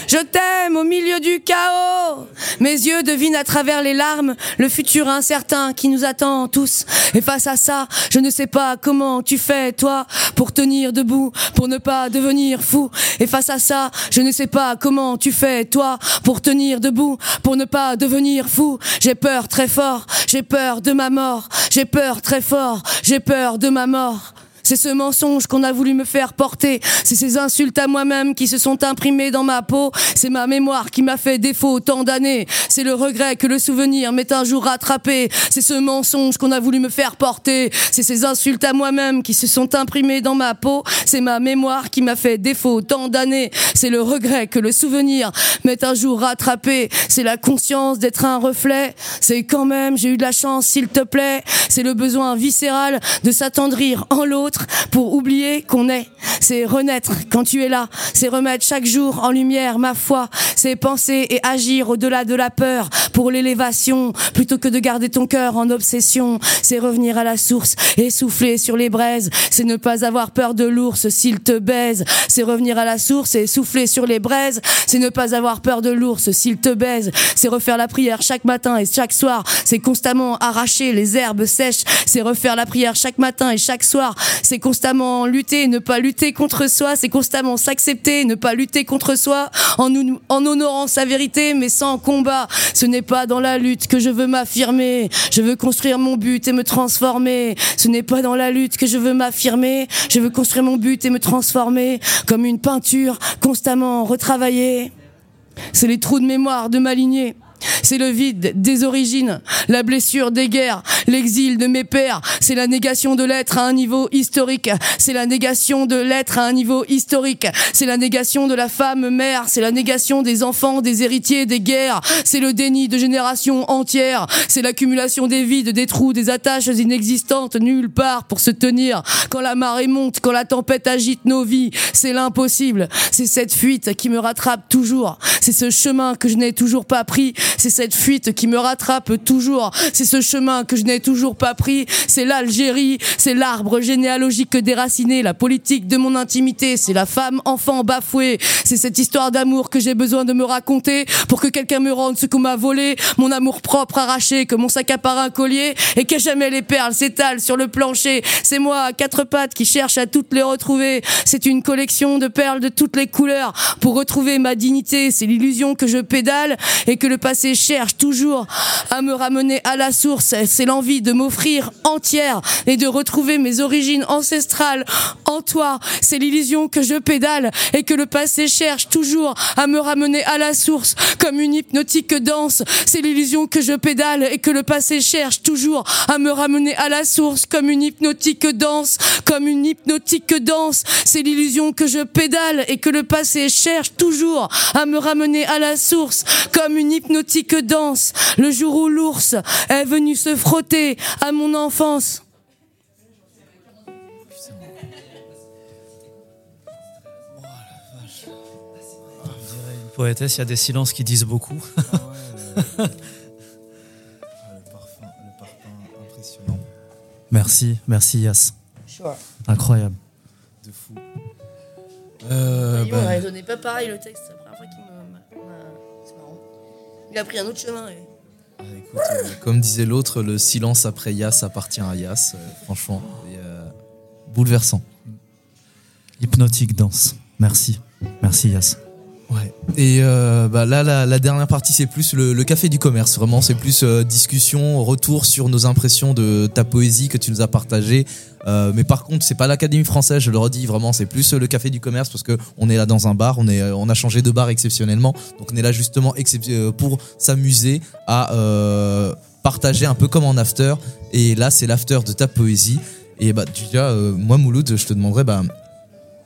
Je t'aime au milieu du chaos. Mes yeux devinent à travers les larmes le futur incertain qui nous attend tous. Et face à ça, je ne sais pas comment tu fais, toi, pour tenir debout, pour ne pas devenir fou. Et face à ça, je ne sais pas comment tu fais, toi, pour tenir debout, pour ne pas devenir fou. J'ai peur très fort, j'ai peur de ma mort, j'ai peur très fort, j'ai peur de ma mort. C'est ce mensonge qu'on a voulu me faire porter. C'est ces insultes à moi-même qui se sont imprimées dans ma peau. C'est ma mémoire qui m'a fait défaut tant d'années. C'est le regret que le souvenir m'est un jour rattrapé. C'est ce mensonge qu'on a voulu me faire porter. C'est ces insultes à moi-même qui se sont imprimées dans ma peau. C'est ma mémoire qui m'a fait défaut tant d'années. C'est le regret que le souvenir m'est un jour rattrapé. C'est la conscience d'être un reflet. C'est quand même, j'ai eu de la chance, s'il te plaît. C'est le besoin viscéral de s'attendrir en l'autre pour oublier qu'on est. C'est renaître quand tu es là. C'est remettre chaque jour en lumière ma foi. C'est penser et agir au-delà de la peur pour l'élévation plutôt que de garder ton cœur en obsession. C'est revenir à la source et souffler sur les braises. C'est ne pas avoir peur de l'ours s'il te baise. C'est revenir à la source et souffler sur les braises. C'est ne pas avoir peur de l'ours s'il te baise. C'est refaire la prière chaque matin et chaque soir. C'est constamment arracher les herbes sèches. C'est refaire la prière chaque matin et chaque soir. C'est constamment lutter ne pas lutter contre soi. C'est constamment s'accepter ne pas lutter contre soi en, en honorant sa vérité mais sans combat. Ce n'est pas dans la lutte que je veux m'affirmer. Je veux construire mon but et me transformer. Ce n'est pas dans la lutte que je veux m'affirmer. Je veux construire mon but et me transformer comme une peinture constamment retravaillée. C'est les trous de mémoire de ma lignée. C'est le vide des origines, la blessure des guerres, l'exil de mes pères. C'est la négation de l'être à un niveau historique. C'est la négation de l'être à un niveau historique. C'est la négation de la femme mère. C'est la négation des enfants, des héritiers, des guerres. C'est le déni de générations entières. C'est l'accumulation des vides, des trous, des attaches inexistantes nulle part pour se tenir. Quand la marée monte, quand la tempête agite nos vies, c'est l'impossible. C'est cette fuite qui me rattrape toujours. C'est ce chemin que je n'ai toujours pas pris. C'est cette fuite qui me rattrape toujours. C'est ce chemin que je n'ai toujours pas pris. C'est l'Algérie. C'est l'arbre généalogique déraciné. La politique de mon intimité. C'est la femme enfant bafouée. C'est cette histoire d'amour que j'ai besoin de me raconter pour que quelqu'un me rende ce qu'on m'a volé. Mon amour propre arraché, que mon sac à un collier et que jamais les perles s'étalent sur le plancher. C'est moi à quatre pattes qui cherche à toutes les retrouver. C'est une collection de perles de toutes les couleurs pour retrouver ma dignité. C'est l'illusion que je pédale et que le passé cherche toujours à me ramener à la source. C'est l'envie de m'offrir entière et de retrouver mes origines ancestrales en toi. C'est l'illusion que je pédale et que le passé cherche toujours à me ramener à la source comme une hypnotique danse. C'est l'illusion que je pédale et que le passé cherche toujours à me ramener à la source comme une hypnotique danse, comme une hypnotique danse. C'est l'illusion que je pédale et que le passé cherche toujours à me ramener à la source comme une hypnotique que danse le jour où l'ours est venu se frotter à mon enfance. Poétesse, il y a des silences qui disent beaucoup. Merci, merci Yas. Incroyable. De fou. Euh, bah... pas pareil le texte. Il a pris un autre chemin. Ah, euh, comme disait l'autre, le silence après Yas appartient à Yas. Euh, franchement, euh, bouleversant. Hypnotique danse. Merci. Merci Yas. Et bah là, la, dernière partie, c'est plus le, café du commerce. Vraiment, c'est plus discussion, retour sur nos impressions de ta poésie que tu nous as partagée. Euh, mais par contre, c'est pas l'Académie française, je le redis vraiment, c'est plus le café du commerce parce que on est là dans un bar, on est, on a changé de bar exceptionnellement, donc on est là justement euh, pour s'amuser à euh, partager un peu comme en after. Et là, c'est l'after de ta poésie. Et bah, déjà, euh, moi, Mouloud, je te demanderais, bah,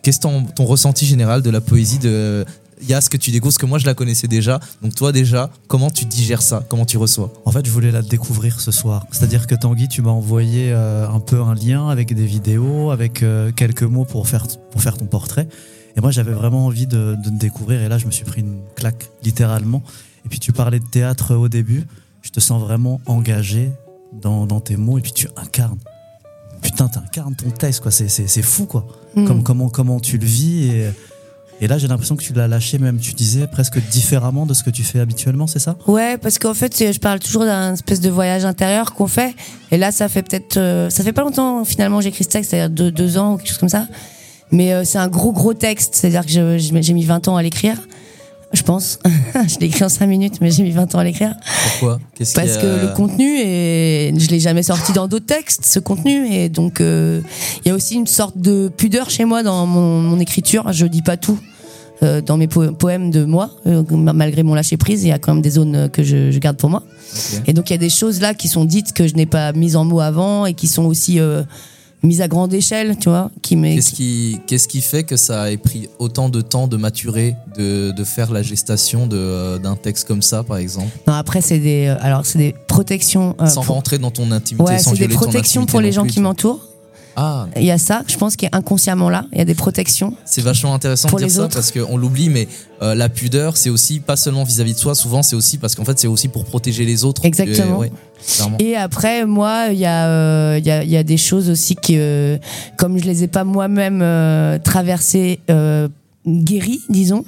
qu'est-ce ton, ton ressenti général de la poésie de il y a ce que tu découvres, ce que moi je la connaissais déjà. Donc toi déjà, comment tu digères ça? Comment tu reçois? En fait, je voulais la découvrir ce soir. C'est-à-dire que Tanguy, tu m'as envoyé euh, un peu un lien avec des vidéos, avec euh, quelques mots pour faire, pour faire ton portrait. Et moi, j'avais vraiment envie de, de te découvrir. Et là, je me suis pris une claque, littéralement. Et puis tu parlais de théâtre au début. Je te sens vraiment engagé dans, dans tes mots. Et puis tu incarnes. Putain, tu incarnes ton texte, quoi. C'est fou, quoi. Mm. Comme, comment, comment tu le vis. Et et là, j'ai l'impression que tu l'as lâché même, tu disais, presque différemment de ce que tu fais habituellement, c'est ça? Ouais, parce qu'en fait, je parle toujours d'un espèce de voyage intérieur qu'on fait. Et là, ça fait peut-être... Euh, ça fait pas longtemps, finalement, j'écris ce texte, c'est-à-dire deux, deux, ans ou quelque chose comme ça. Mais euh, c'est un gros, gros texte. C'est-à-dire que j'ai mis 20 ans à l'écrire. Je pense. je l'ai écrit en 5 minutes, mais j'ai mis 20 ans à l'écrire. Pourquoi? Parce que le contenu, et je l'ai jamais sorti dans d'autres textes, ce contenu. Et donc, euh, il y a aussi une sorte de pudeur chez moi dans mon, mon écriture. Je dis pas tout. Euh, dans mes poèmes de moi, euh, malgré mon lâcher prise, il y a quand même des zones que je, je garde pour moi. Et donc il y a des choses là qui sont dites que je n'ai pas mises en mots avant et qui sont aussi mise à grande échelle, tu vois, qui Qu'est-ce qui, qu'est-ce qui fait que ça ait pris autant de temps de maturer, de, de faire la gestation de, d'un texte comme ça, par exemple? Non, après c'est des, euh, alors c'est des protections. euh, sans rentrer dans ton intimité, ouais, sans c'est des protections pour les gens qui m'entourent. Ah. Il y a ça, je pense, qui est inconsciemment là. Il y a des protections. C'est vachement intéressant Pour de dire les ça autres. parce qu'on l'oublie, mais euh, la pudeur, c'est aussi pas seulement vis-à-vis de soi. Souvent, c'est aussi parce qu'en fait, c'est aussi pour protéger les autres. Exactement. Et, ouais, clairement. Et après, moi, il y, a, euh, il y, a, y a des choses aussi que, euh, comme je les ai pas moi-même euh, traversées, euh, guéries, disons.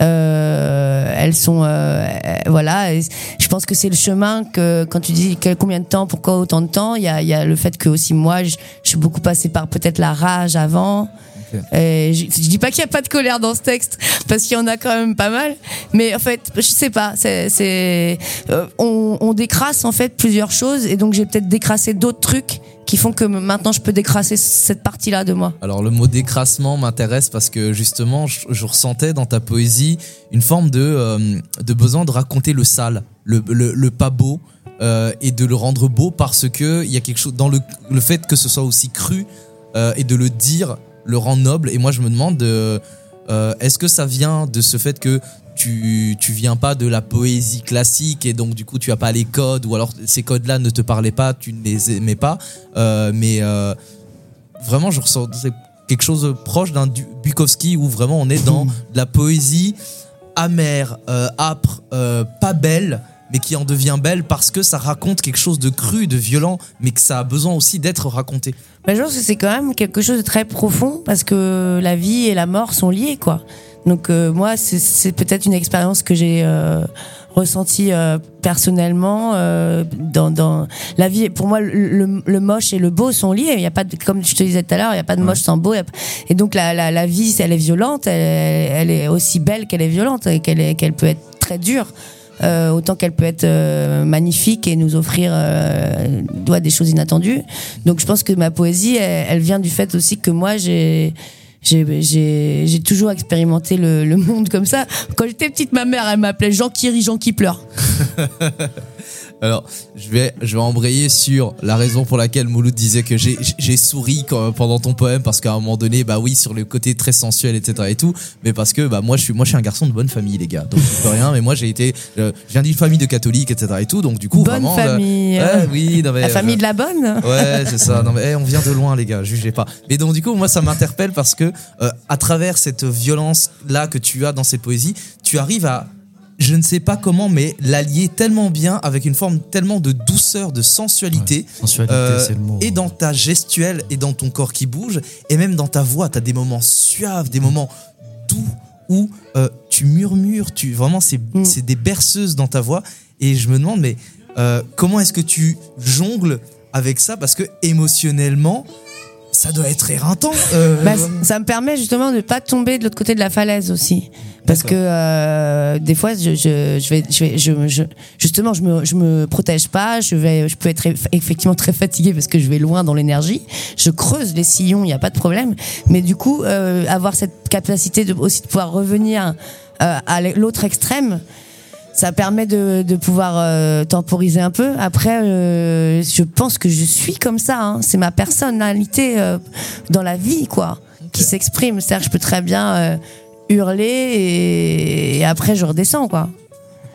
Euh, elles sont euh, voilà et je pense que c'est le chemin que quand tu dis combien de temps pourquoi autant de temps il y a, y a le fait que aussi moi je, je suis beaucoup passée par peut-être la rage avant. Et je, je dis pas qu'il y a pas de colère dans ce texte parce qu'il y en a quand même pas mal mais en fait je sais pas euh, on, on décrasse en fait plusieurs choses et donc j'ai peut-être décrassé d'autres trucs qui font que maintenant je peux décrasser cette partie là de moi. Alors le mot décrassement m'intéresse parce que justement je, ressentais dans ta poésie une forme de, euh, besoin de raconter le sale, le, pas beau euh, et de le rendre beau parce que il y a quelque chose dans le, fait que ce soit aussi cru euh, et de le dire le rend noble. Et moi je me demande euh, euh, est-ce que ça vient de ce fait que tu, tu viens pas de la poésie classique et donc du coup tu as pas les codes ou alors ces codes là ne te parlaient pas tu ne les aimais pas euh, mais vraiment je ressens quelque chose de proche d'un Du- Bukowski où vraiment on est dans de la poésie amère, euh, âpre, euh, pas belle, mais qui en devient belle parce que ça raconte quelque chose de cru, de violent, mais que ça a besoin aussi d'être raconté. Mais je pense que c'est quand même quelque chose de très profond parce que la vie et la mort sont liées, quoi. Donc euh, moi, c'est- peut-être une expérience que j'ai euh, ressentie euh, personnellement. dans, dans la vie, pour moi, le, moche et le beau sont liés. Il y a pas, de, comme je te disais tout à l'heure, il y a pas de moche sans beau. Et donc la, la, la vie, elle est violente. Elle, elle est aussi belle qu'elle est violente et qu'elle peut être très dure. Euh, autant qu'elle peut être euh, magnifique et nous offrir euh, doit des choses inattendues. Donc je pense que ma poésie, elle, vient du fait aussi que moi j'ai j'ai toujours expérimenté le, le monde comme ça. Quand j'étais petite, ma mère elle m'appelait Jean qui rit, Jean qui pleure. Alors, je vais, je vais embrayer sur la raison pour laquelle Mouloud disait que j'ai, souri quand- pendant ton poème parce qu'à un moment donné, bah oui, sur le côté très sensuel, etc. et tout, mais parce que bah moi je suis, moi je suis un garçon de bonne famille, les gars. Donc je peux rien, mais moi j'ai été, je viens d'une famille de catholiques, etc. et tout, donc du coup Bonne vraiment. euh, famille. ouais, oui, non, mais, La famille euh, de la bonne. Ouais, c'est ça. Non mais eh, on vient de loin les gars, jugez pas. Mais donc du coup, moi ça m'interpelle parce que euh, à travers cette violence là que tu as dans ces poésies, tu arrives à je ne sais pas comment mais l'allier tellement bien avec une forme tellement de douceur, de sensualité Sensualité, euh, c'est le mot. et dans ta gestuelle et dans ton corps qui bouge et même dans ta voix, tu as des moments suaves, des moments doux où euh, tu murmures, tu vraiment c'est Mm. c'est des berceuses dans ta voix et je me demande mais euh, comment est-ce que tu jongles avec ça? Parce que émotionnellement ça doit être éreintant. euh, Bah, ça me permet justement de pas tomber de l'autre côté de la falaise aussi. Parce que euh, des fois, je, je, je vais, je vais, je, je- justement, je me, je me protège pas. Je vais, je peux être eff- effectivement très fatiguée parce que je vais loin dans l'énergie. Je creuse les sillons, il n'y a pas de problème. Mais du coup, euh, avoir cette capacité de aussi de pouvoir revenir euh, à l'autre extrême, ça permet de, de pouvoir euh, temporiser un peu. Après, euh, je pense que je suis comme ça. hein. C'est ma personnalité euh, dans la vie, quoi, qui s'exprime. C'est-à-dire je peux très bien hurler et, et après je redescends, quoi.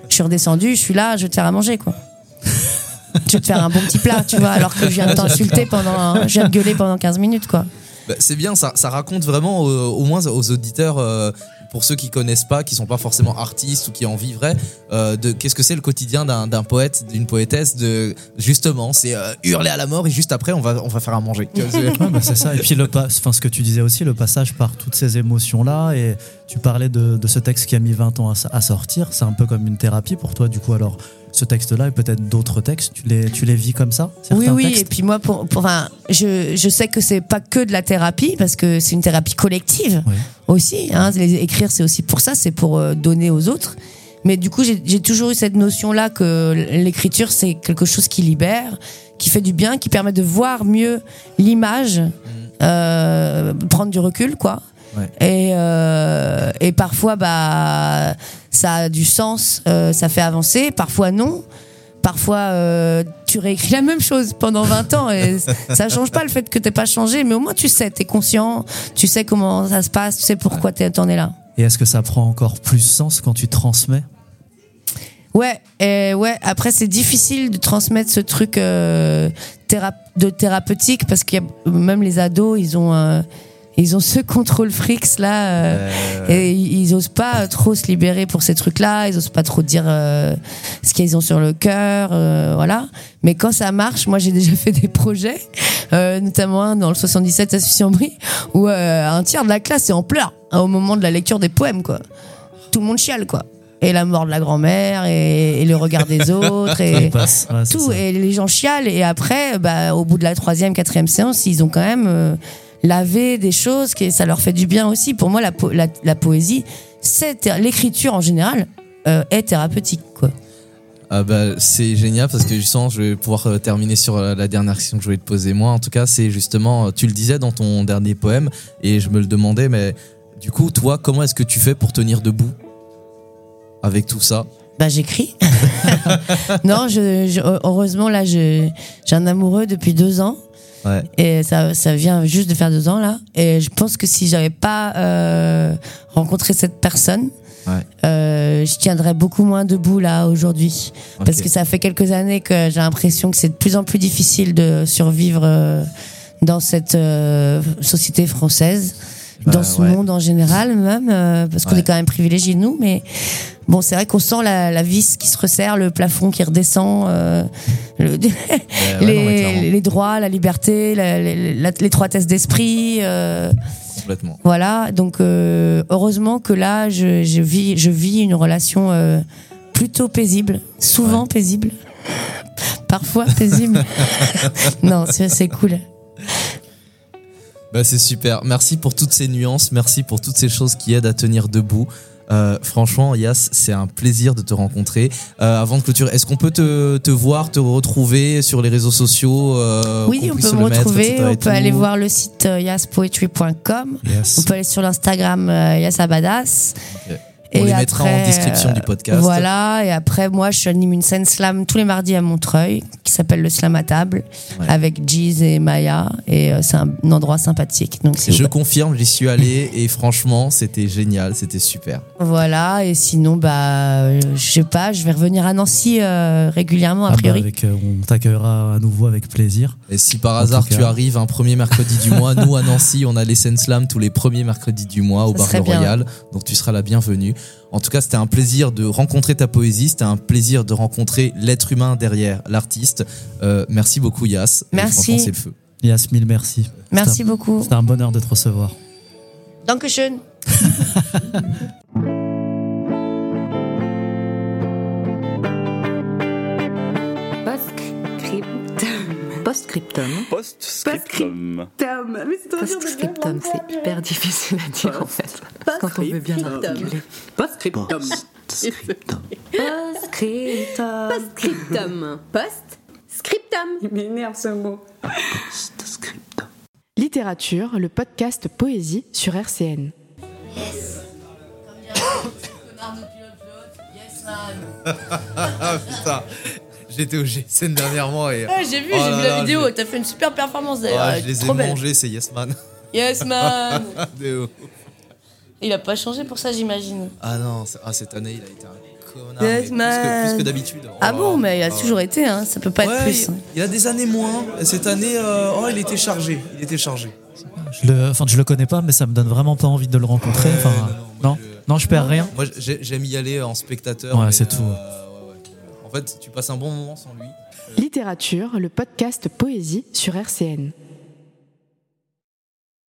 Je suis redescendu, je suis là, je vais te faire à manger, quoi. je vais te faire un bon petit plat, tu vois, alors que je viens de t'insulter pendant, je viens de gueuler pendant 15 minutes, quoi. Bah, c'est bien, ça, ça raconte vraiment, euh, au moins aux auditeurs, euh, pour ceux qui connaissent pas, qui sont pas forcément artistes ou qui en vivraient, euh, de qu'est-ce que c'est le quotidien d'un poète, d'une poétesse, de justement, c'est euh, hurler à la mort et juste après on va on va faire à manger. Ouais, bah, c'est ça. Et puis le enfin ce que tu disais aussi, le passage par toutes ces émotions là. Et tu parlais de, de ce texte qui a mis 20 ans à, à sortir. C'est un peu comme une thérapie pour toi. Du coup, alors ce texte-là et peut-être d'autres textes, tu les, tu les vis comme ça Oui, oui. textes Et puis moi, pour, pour- enfin, je, je sais que c'est pas que de la thérapie parce que c'est une thérapie collective Oui. aussi. Hein, Les- écrire, c'est aussi pour ça, c'est pour euh, donner aux autres. Mais du coup, j'ai j'ai toujours eu cette notion-là que l'écriture, c'est quelque chose qui libère, qui fait du bien, qui permet de voir mieux l'image, euh, prendre du recul, quoi. Ouais. Et, euh, et parfois, bah, ça a du sens, euh, ça fait avancer. Parfois, non. parfois euh, tu réécris la même chose pendant 20 ans et ça change pas le fait que t'aies pas changé, mais au moins tu sais, t'es conscient, tu sais comment ça se passe, tu sais pourquoi t'en es là. Et est-ce que ça prend encore plus sens quand tu transmets? Ouais, et ouais. Après, c'est difficile de transmettre ce truc euh, de thérapeutique parce qu'il y a même les ados, ils ont ils ont ce contrôle frics là euh, et ils osent pas trop se libérer pour ces trucs-là. Ils osent pas trop dire euh, ce qu'ils ont sur le cœur, voilà. Mais quand ça marche, moi j'ai déjà fait des projets, notamment dans le 77 à Sucy-en-Brie, où un tiers de la classe est en pleurs hein, au moment de la lecture des poèmes, quoi. Tout le monde chiale, quoi et la mort de la grand-mère et, le regard des autres et tout et les gens chialent et après bah, au bout de la troisième quatrième séance ils ont quand même euh, lavé des choses qui ça leur fait du bien aussi pour moi la, la, poésie c'est l'écriture en général euh, est thérapeutique quoi ah bah, c'est génial parce que justement je vais pouvoir euh, terminer sur la dernière question que je voulais te poser moi en tout cas c'est justement tu le disais dans ton dernier poème et je me le demandais mais du coup toi comment est-ce que tu fais pour tenir debout avec tout ça? Bah j'écris. non, je, heureusement là, j'ai un amoureux depuis deux ans. Ouais. Et ça, ça vient juste de faire deux ans là. Et je pense que si j'avais pas euh, rencontré cette personne, ouais. euh, je tiendrais beaucoup moins debout là aujourd'hui. Parce que ça fait quelques années que j'ai l'impression que c'est de plus en plus difficile de survivre euh, dans cette euh, société française, dans ce monde en général même, euh, parce qu'on est quand même privilégiés nous, mais Bon, c'est vrai qu'on sent la, la, vis qui se resserre, le plafond qui redescend, euh, le, les, les, droits, la liberté, l'étroitesse d'esprit. Euh, Complètement. Voilà, donc euh, heureusement que là, je, je, vis, je vis une relation euh, plutôt paisible, souvent paisible, parfois paisible. non, c'est cool. Bah, c'est super. Merci pour toutes ces nuances. Merci pour toutes ces choses qui aident à tenir debout. Euh, franchement, Yas, c'est un plaisir de te rencontrer. Euh, avant de clôturer, est-ce qu'on peut te, te, voir, te retrouver sur les réseaux sociaux euh, Oui, on, peut me retrouver. on peut aller voir le site yaspoetry.com. On peut aller sur l'Instagram yasabadas. On les mettra en description du podcast. Voilà, et après, moi, je anime une scène slam tous les mardis à Montreuil, qui s'appelle le Slam à table, avec Jeez et Maya, et euh, c'est un, endroit sympathique. Donc, je confirme, j'y suis allé, et franchement, c'était génial, c'était super. Voilà, et sinon, bah, je sais pas, je vais revenir à Nancy euh, régulièrement, a ah bah, priori. avec, euh, on t'accueillera à nouveau avec plaisir. Et si par hasard tu arrives un premier mercredi du mois, nous à Nancy, on a les scènes slam tous les premiers mercredis du mois au Bar Royal, donc tu seras la bienvenue. En tout cas, c'était un plaisir de rencontrer ta poésie, c'était un plaisir de rencontrer l'être humain derrière l'artiste. Euh, merci beaucoup, Yas. Merci. C'est le feu. Yas, mille merci. Merci beaucoup. C'était un bonheur de te recevoir. Dankeschön. Postscriptum. Postscriptum. Postscriptum, c'est hyper difficile à dire en fait. Quand on veut bien articuler. Postscriptum. Postscriptum. Postscriptum. Postscriptum. Il m'énerve ce mot. Postscriptum. Littérature, le podcast Poésie sur RCN. Yes. Putain. J'étais au GSN dernièrement et. j'ai vu, oh j'ai vu la vidéo. T'as fait une super performance d'ailleurs. je les ai mangés, c'est Yes Man. Yes Man. il a pas changé pour ça, j'imagine. Ah non, ah, cette année, il a été un connard. Yes Man. Plus que, d'habitude. ah bon, oh. mais il a toujours été, hein. ça peut pas être plus. Il, a des années moins. Cette année, euh, oh, il était chargé. Il était chargé. Je le, enfin, je le connais pas, mais ça me donne vraiment pas envie de le rencontrer. Enfin, non, non, je, perds rien. Moi, j'aime y aller en spectateur. Ouais, c'est tout. Euh, en fait, tu passes un bon moment sans lui. Littérature, le podcast Poésie sur RCN.